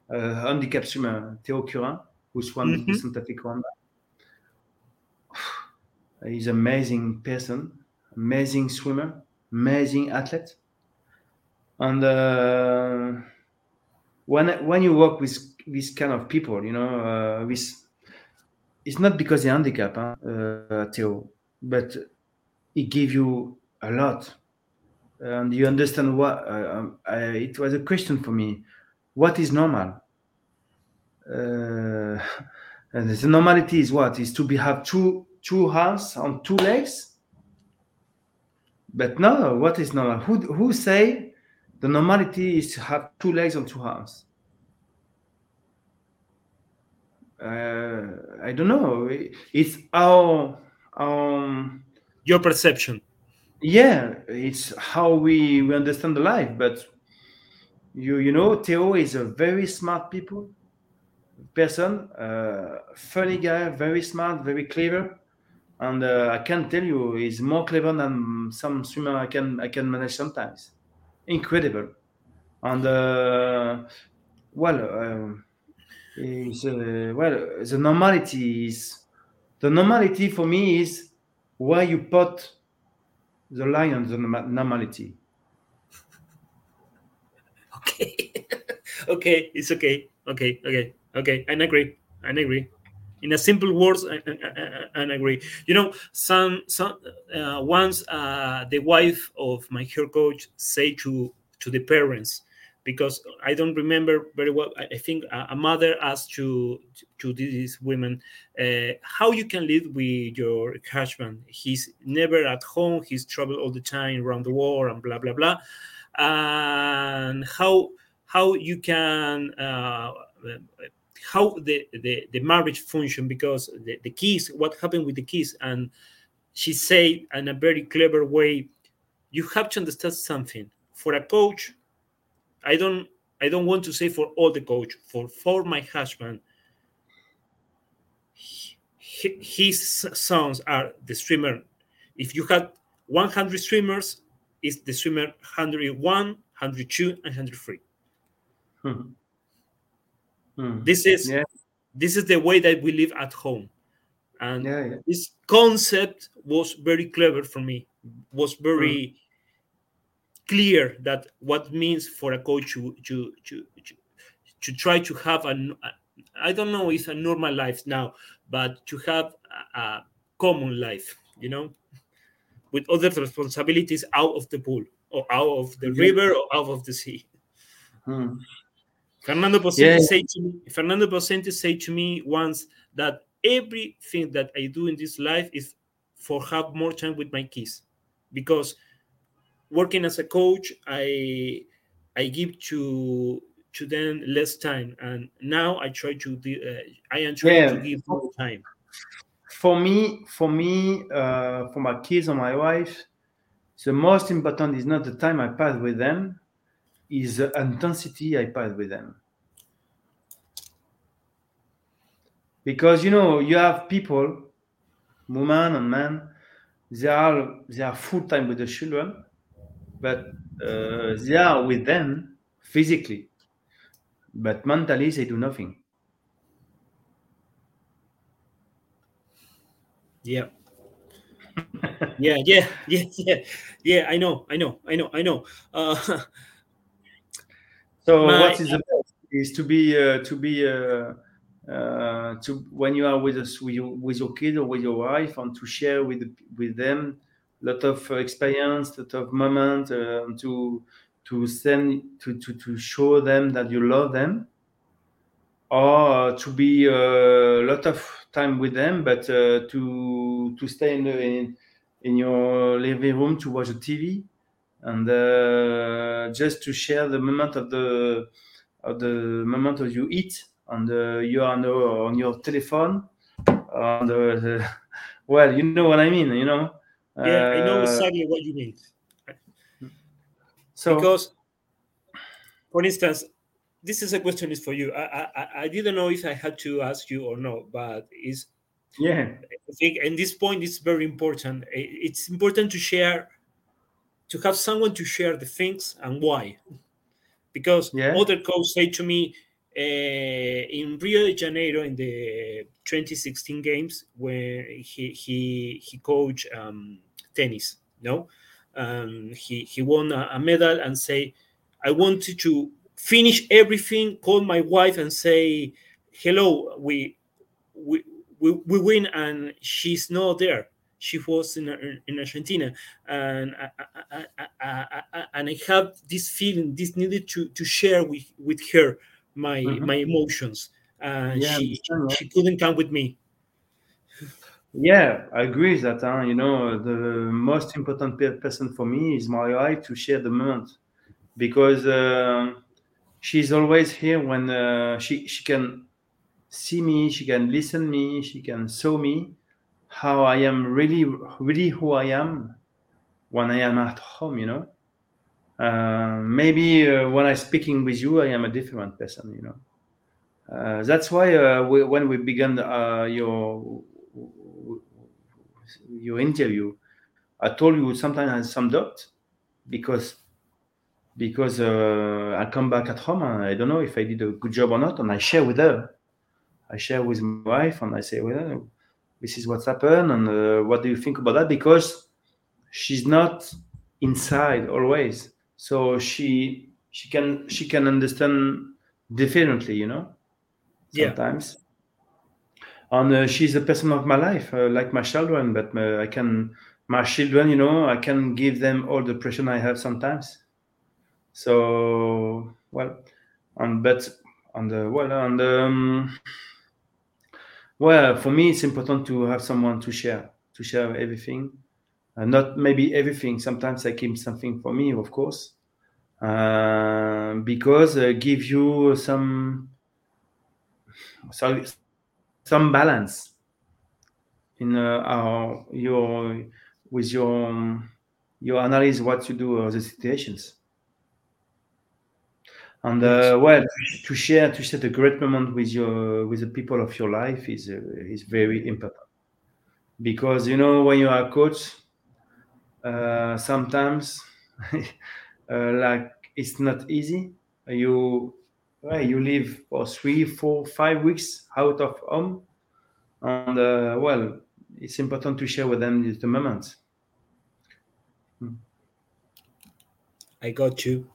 a handicap swimmer, Théo Curin, who swam mm -hmm. the Santa Fe He's an amazing person, amazing swimmer, amazing athlete. And uh, when when you work with this kind of people, you know, uh, with it's not because the handicap, huh, uh, Theo, but it gives you a lot, and you understand what. Uh, um, I, it was a question for me: what is normal? Uh, and the normality is what is to be have two two hands on two legs. But no, what is normal? Who who say the normality is to have two legs on two hands? Uh, I don't know. It's our um your perception. Yeah, it's how we, we understand the life. But you you know, Theo is a very smart people person, uh, funny guy, very smart, very clever and uh, I can tell you, he's more clever than some swimmer I can I can manage sometimes. Incredible, and uh, well, um, is uh, well the normality is the normality for me is where you put the line on the normality. Okay. okay, it's okay. Okay, okay, okay. I agree. I agree. In a simple words, I, I, I, I agree. You know, some some uh, once uh, the wife of my hair coach say to to the parents because I don't remember very well. I think a mother asked to to these women uh, how you can live with your husband. He's never at home. He's traveled all the time around the world and blah blah blah. And how how you can uh, how the, the the marriage function because the, the keys what happened with the keys and she said in a very clever way you have to understand something for a coach I don't I don't want to say for all the coach for for my husband. his sons are the streamer. If you had 100 streamers, it's the streamer 101, 102, and 103. Hmm. Hmm. This is yeah. this is the way that we live at home, and yeah, yeah. this concept was very clever for me. Was very clear that what means for a coach to to to to, to try to have a I don't know if a normal life now, but to have a, a common life, you know, with other responsibilities out of the pool or out of the yeah. river or out of the sea. Hmm. Fernando Pocente yeah. said to me, Fernando Pocente said to me once that everything that I do in this life is for have more time with my kids because working as a coach, I I give to to them less time, and now I try to uh, I am trying yeah. to give more time. For me, for me, uh, for my kids or my wife, the most important is not the time I pass with them, is the intensity I pass with them. Because you know you have people, woman and man, they are they are full time with the children, but uh, they are with them physically, but mentally they do nothing. Yeah. yeah, yeah, yeah, yeah, yeah. I know, I know, I know, I know. Uh, so my, what is the best is to be uh, to be uh, uh, to when you are with us with your, with your kid or with your wife and to share with with them lot of experience, lot of moment uh, to to send to, to to show them that you love them, or to be a lot of time with them, but uh, to to stay in, in in your living room to watch the TV and uh, just to share the moment of the of the moment of you eat and uh, you are on, on your telephone. And uh, well you know what i mean you know yeah, I know uh, exactly what you mean. So, because, for instance, this is a question is for you. I, I I didn't know if I had to ask you or no, but is yeah. I think and this point is very important. It's important to share, to have someone to share the things and why, because yeah. other coaches say to me, uh, in Rio de Janeiro in the 2016 games when he he he coached um, tennis. No, um, he he won a, a, medal and say, I wanted to finish everything. Call my wife and say, hello, we we we, we win, and she's not there. She was in in Argentina, and I, I, I, and I have this feeling, this needed to to share with with her my mm-hmm. my emotions. And yeah, she she couldn't come with me. Yeah, I agree that. You know, the most important person for me is my wife to share the moment because uh, she's always here when uh, she she can see me, she can listen me, she can show me how I am really really who I am when I am at home. You know, uh, maybe uh, when I'm speaking with you, I am a different person. You know, uh, that's why uh, we, when we began your your interview, I told you sometimes I have some doubt because because uh, I come back at home and I don't know if I did a good job or not, and I share with her. I share with my wife and I say, well, this is what's happened, and uh, what do you think about that? Because she's not inside always so she she can she can understand differently, you know. Yeah. And uh, she's a person of my life, uh, like my children. But uh, I can, my children, you know, I can give them all the pressure I have sometimes. So well, and but on the well and um, well for me it's important to have someone to share to share everything uh, not maybe everything sometimes i keep something for me of course uh, because uh, give you some so some balance in uh, our, your with your um, your analysis what you do the situations. And uh, well to share to share the great moment with your with the people of your life is uh, is very important. Because you know when you are a coach uh, sometimes uh, like it's not easy. You well, you live for three four five weeks out of home. And uh, well it's important to share with them the moment. I got you.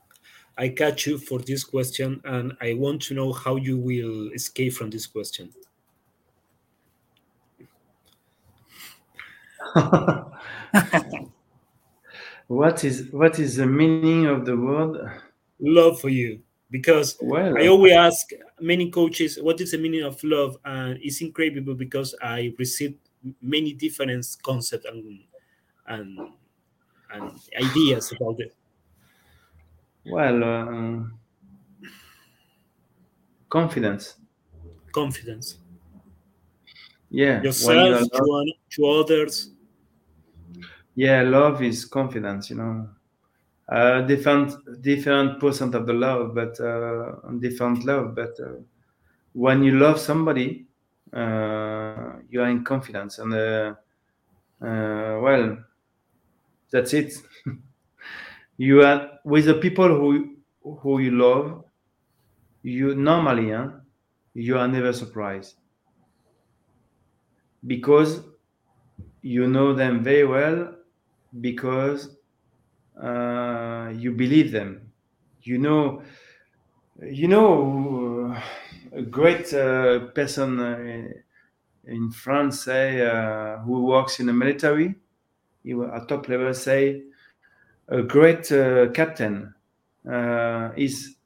I catch you for this question, and I want to know how you will escape from this question. what is what is the meaning of the word? Love for you, because well I always ask many coaches, "What is the meaning of love?" And it's incredible because I received many different concepts and and and ideas about it. well uh, confidence Confidence, yeah yourself to, to others. yeah love is confidence you know uh, different different percent of the love but uh, different love but uh, when you love somebody uh, you are in confidence and uh, well that's it. You are with the people who who you love you normally huh, you are never surprised. Because you know them very well because uh, you believe them. You know you know uh, a great uh, person uh, in france say uh, who works in the military he at top level say a great captain is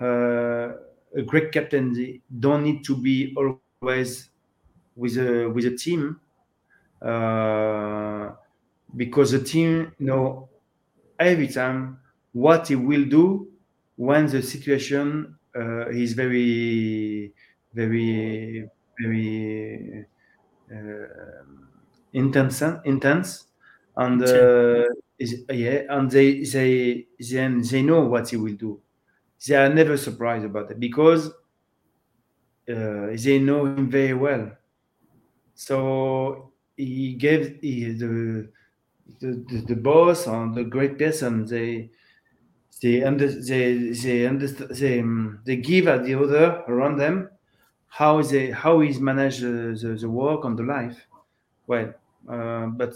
a great captain. Don't need to be always with a with a team because the team know every time what he will do when the situation uh, is very very very uh, intense intense. And uh, is, yeah and they they then they know what he will do. They are never surprised about it because uh, they know him very well. So he gave he, the, the, the the boss and the great person they they under, they they understand they, um, they give at the other around them how they how is manage the, the, the work and the life. Well uh, but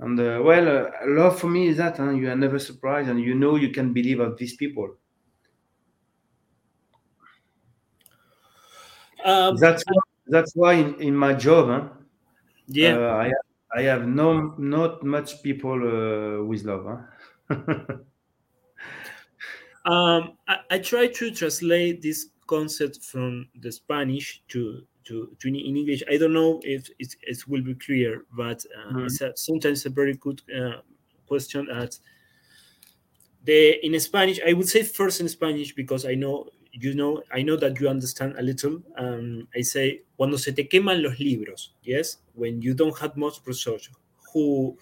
and uh, well uh, love for me is that huh? you are never surprised and you know you can believe of these people. Um, that's why, that's why in, in my job huh, yeah, uh, I, I have no not much people uh, with love huh? um, I, I try to translate this concept from the Spanish to to, to in English. I don't know if it, it will be clear, but uh, Mhm. it's a, sometimes a very good uh, question. At the in Spanish, I would say first in Spanish because I know you know I know that you understand a little. Um, I say cuando se te queman los libros. Yes, when you don't have much research. Who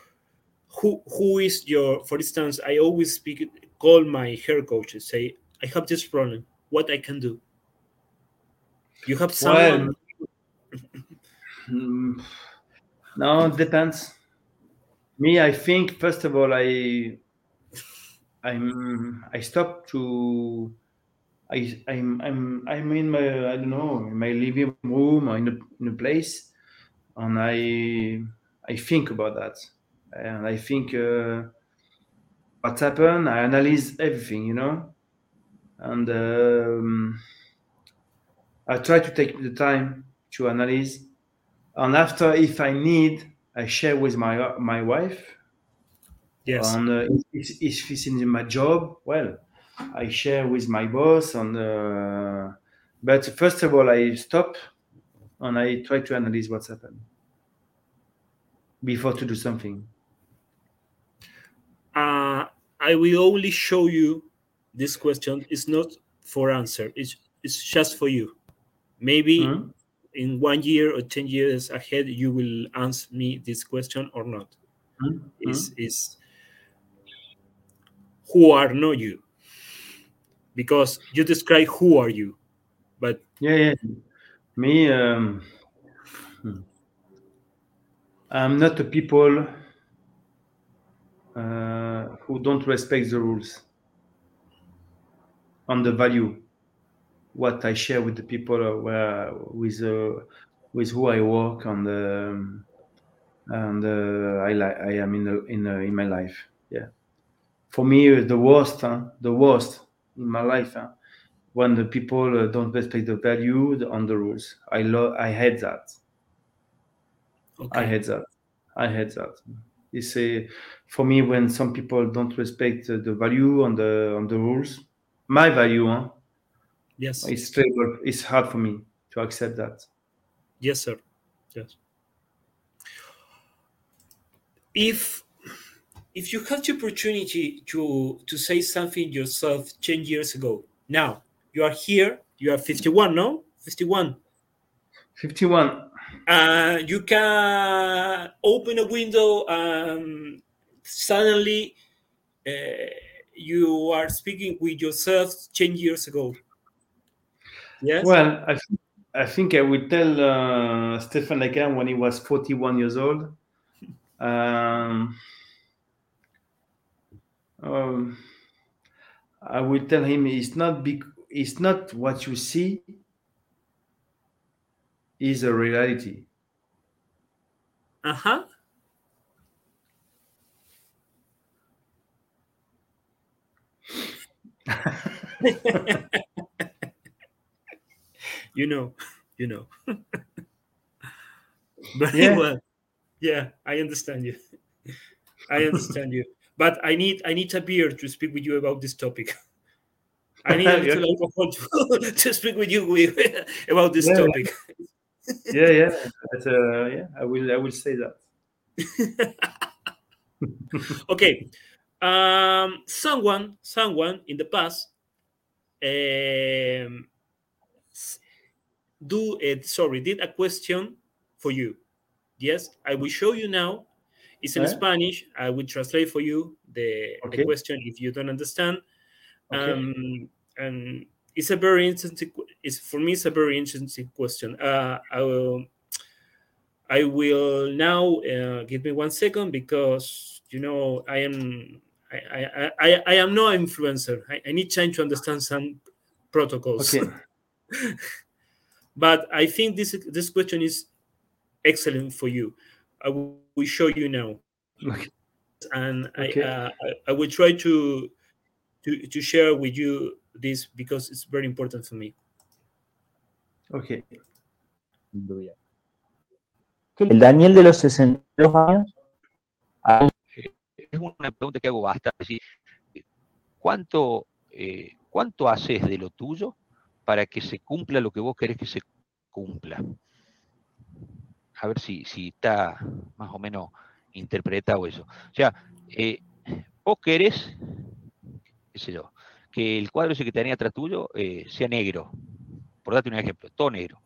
who who is your for instance i always speak call my hair coach and say i have this problem what i can do you have someone Mm, no it depends me i think first of all i i'm i stop to i i'm i'm i'm in my i don't know in my living room or in a, in a place and i i think about that and i think uh, what's happened i analyze everything you know and um, I try to take the time to analyze. And after, if I need, I share with my my wife. Yes. And uh, if, if it's in my job, well, I share with my boss. And uh, but first of all, I stop and I try to analyze what's happened before to do something. Uh, I will only show you this question. It's not for answer. It's it's just for you. Maybe Mhm. in one year or ten years ahead, you will answer me this question or not. Mhm. Is is who are not you? Because you describe who are you, but Yeah, yeah. Me, um, hmm. I'm not a people uh, who don't respect the rules on the value. What I share with the people uh, where with uh, with who I work and um, and uh, I I am in the, in uh, in my life. Yeah, for me uh, the worst, huh? the worst in my life. Huh? when the people uh, don't respect the value on the rules. I love. I hate that. okay. I hate that. I hate that. It's a, for me when some people don't respect uh, the value on the on the rules. My value, huh? yes, It's terrible. It's hard for me to accept that. yes, sir. Yes. If if you had the opportunity to to say something yourself 10 years ago, now you are here, you are 51, no? 51. Fifty-one. Uh, you can open a window and suddenly uh, you are speaking with yourself 10 years ago. Yes? Well, I, think- I think I would tell uh, Stéphane Lecat when he was 41 years old. Um, um, I will tell him it's not big. It's not what you see. Is a reality. Uh huh. you know, you know. Very Yeah. well. Yeah, I understand you. I understand you. But I need I need a beer to speak with you about this topic. I need a Yeah. little alcohol to, to speak with you with, about this Yeah. topic. Yeah, yeah, That's, uh, yeah. I will. I will say that. okay. Um, someone, someone in the past, um, do it. Sorry, did a question for you. Yes, I will show you now. It's in Eh? Spanish. I will translate for you the, the question if you don't understand. Okay. Um, and it's a very interesting. It's for me. It's a very interesting question. Uh, I will. I will now uh, give me one second because you know I am I I, I, I am no influencer. I, I need time to understand some protocols. okay. but I think this this question is excellent for you. I will will show you now, Okay. and Okay. I, uh, I I will try to to to share with you this because it's very important for me. Okay. El Daniel de los 62 años, es una pregunta que hago bastante. ¿Cuánto, eh, ¿Cuánto haces de lo tuyo para que se cumpla lo que vos querés que se cumpla? A ver si, si está más o menos interpretado eso. O sea, eh, vos querés, qué sé yo, que el cuadro ese que tenía atrás tuyo eh, sea negro. Por darte un ejemplo, todo negro.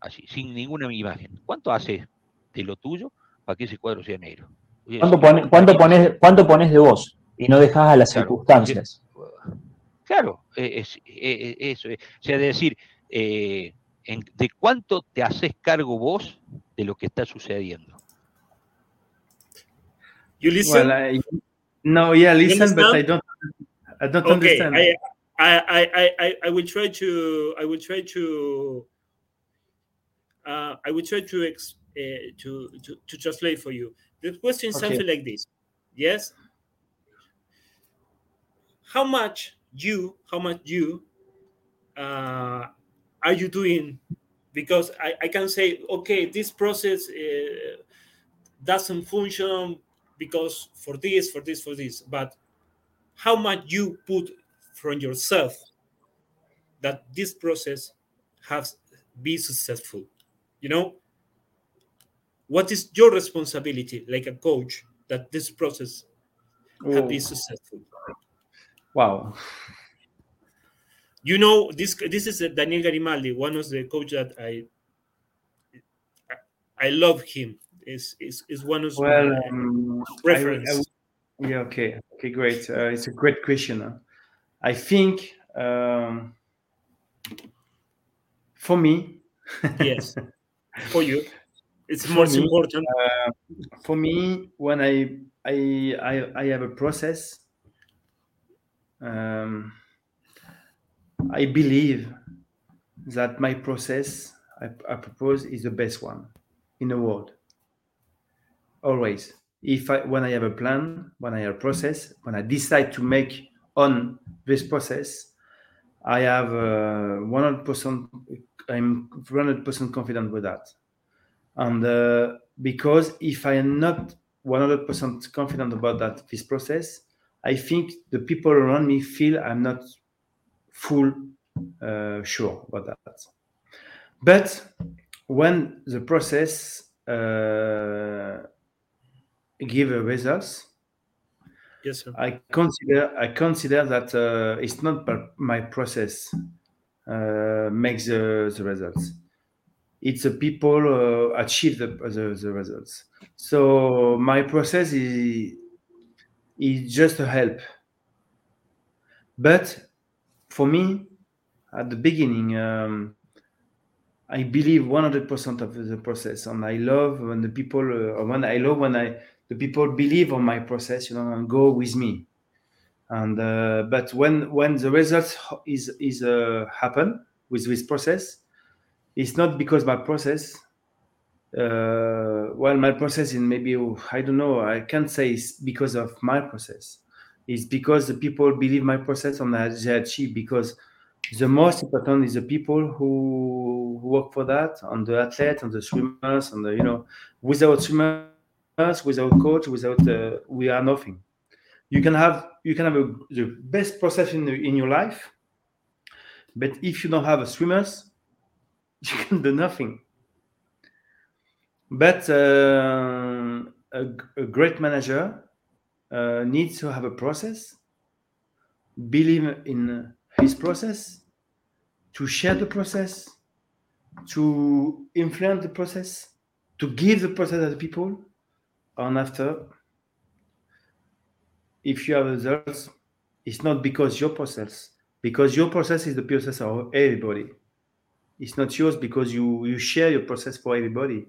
Así, sin ninguna imagen. ¿Cuánto haces de lo tuyo para que ese cuadro sea negro? Oye, ¿cuánto, pone- cuánto pones, ¿cuánto pones de vos? Y no dejas a las Claro, circunstancias. Claro, eh, es, eh, eso. eh. O sea, de decir, eh, en- ¿de cuánto te haces cargo vos de lo que está sucediendo? You listen. Well, I, no, yeah, listen, but I don't. I don't okay, understand. I, I, I, I, I, I will try to I will try to uh, I will try to, ex, uh, to to to translate for you. The question is Okay. something like this. Yes. How much you how much you uh, are you doing because I, I can say okay this process uh, doesn't function because for this for this for this but how much you put from yourself that this process has be successful you know? What is your responsibility like a coach that this process have been Oh, successful? Wow. You know this this is daniel garimaldi one of the coach that i i love him is is, is one of Well, my um, I, reference I, yeah, okay, okay, great. Uh, it's a great question. huh? I think um, for me, yes for you it's me, important uh, for me, when I I I, I have a process, um, I believe that my process I, I propose is the best one in the world. Always, if I when I have a plan, when I have a process, when I decide to make on this process, I have one hundred percent. I'm one hundred percent confident with that and uh, because if i am not 100% confident about that this process i think the people around me feel i'm not full uh, sure about that but when the process uh, give a results yes sir i consider i consider that uh, it's not my process uh, makes the, the results it's the people uh, achieve the, the, the results. So my process is is just a help. But for me, at the beginning, um, I believe 100% of the process, and I love when the people, uh, when I love when I the people believe on my process, you know, and go with me. And uh, but when when the results is is uh, happen with this process, it's not because my process uh, well my process in maybe i don't know i can't say it's because of my process it's because the people believe my process and they achieve because the most important is the people who, who work for that and the athletes and the swimmers and the you know without swimmers without coach without uh, we are nothing you can have you can have a, the best process in, in your life but if you don't have a swimmers you can do nothing. But uh, a, a, great manager uh, needs to have a process, believe in his process, to share the process, to influence the process, to give the process to the people, and after, if you have results, it's not because your process, because your process is the process of everybody. It's not yours because you you share your process for everybody.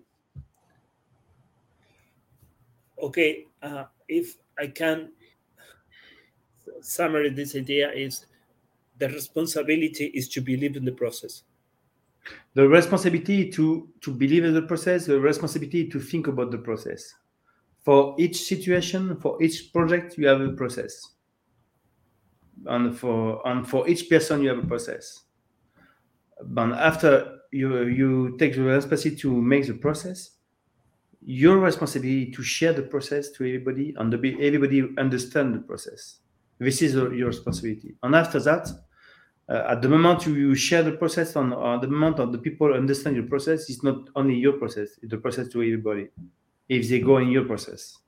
Okay uh, if i can summary this idea is the responsibility is to believe in the process. The responsibility to to believe in the process the responsibility to think about the process. For each situation for each project you have a process. And for and for each person you have a process. But after you you take the responsibility to make the process your responsibility to share the process to everybody and the, everybody understand the process. This is your responsibility. And after that uh, at the moment you, share the process and at the moment of the people understand your process it's not only your process it's the process to everybody. If they go in your process.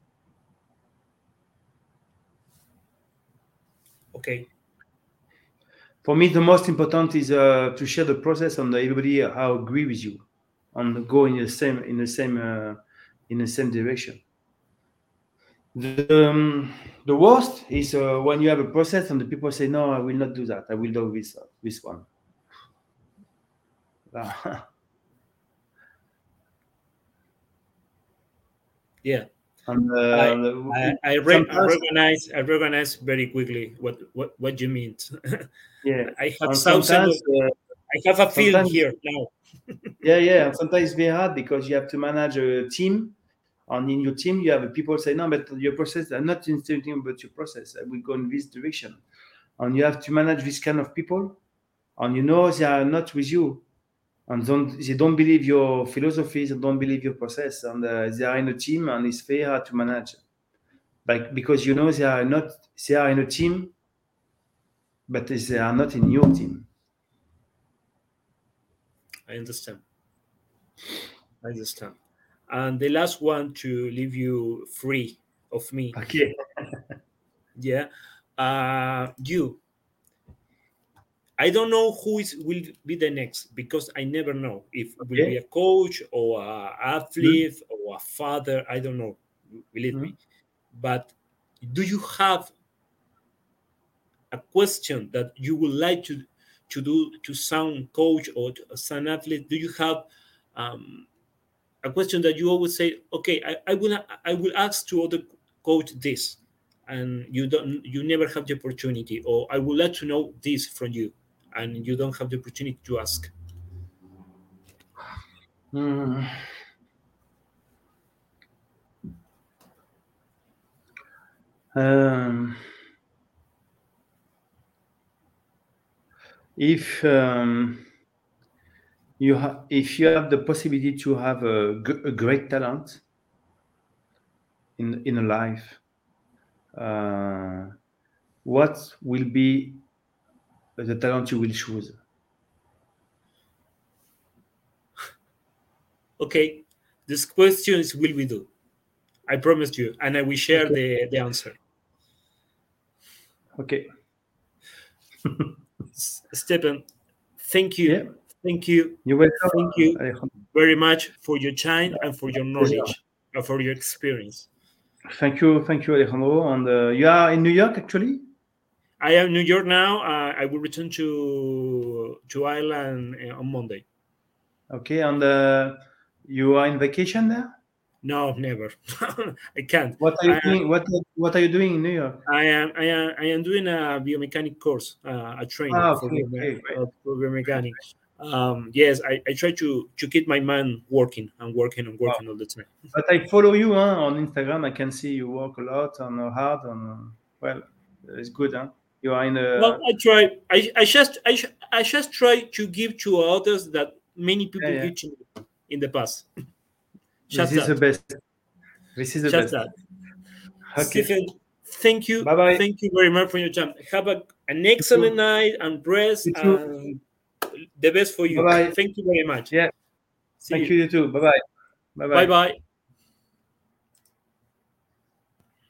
Okay. For me the most important is uh, to share the process and everybody how agree with you and go in the same in the same uh, in the same direction the, um, the worst is uh, when you have a process and the people say no i will not do that i will do this uh, this one yeah and, uh, I, I, I, re- I, recognize I recognize very quickly what what, what you mean. yeah, I have thousands. Uh, I have a field here now. yeah, yeah. And sometimes it's very hard because you have to manage a team, and in your team you have people say, "No, but your process. I'm not thinking about your process. I will go in this direction." and you have to manage this kind of people, and you know they are not with you, and don't they don't believe your philosophies they don't believe your process, and uh, they are in a team, and it's very hard to manage, like because you know they are not they are in a team, but they are not in your team. I understand. I understand. And the last one to leave you free of me. Okay. yeah. Uh, you. I don't know who is will be the next because I never know if it will Okay. be a coach or a athlete or a father. I don't know. Believe me. But do you have a question that you would like to to do to some coach or to some athlete? Do you have um, a question that you always say, okay, I, I will I will ask to other coach this, and you don't you never have the opportunity, or I would like to know this from you, and you don't have the opportunity to ask. Hmm. Um, if um, you have if you have the possibility to have a, great talent in in a life, uh, what will be the talent you will choose? Okay, this question is will we do? I promised you, and I will share the, the answer. Okay. Stephen, thank you, Yeah. Thank you, You're welcome. thank you very much for your time and for your knowledge and for your experience. Thank you, thank you, Alejandro. And uh, you are in New York, actually. I am in New York now. Uh, I will return to to Ireland uh, on Monday. Okay, and uh, you are in vacation there. No, never. I can't. What are you I- doing? What What are you doing in New York? I am I am I am doing a biomechanic course, uh, a training Ah, for, okay, biome- okay, uh, for biomechanic. Um, yes, I, I try to to keep my mind working and working and working all the time. But I follow you huh, on Instagram. I can see you work a lot and hard. And uh, well, it's good. Huh? You are in a. Well, I try. I, I just I, I just try to give to others that many people Yeah, yeah. give in the past. this Just is the best. This is the Just best. that. Okay. Stephen, thank you. Bye-bye. Thank you very much for your time. Have a, an excellent night and rest and the best for you. Bye-bye. Thank you very much. Yeah. See Thank you. you, you too. Bye bye. Bye bye.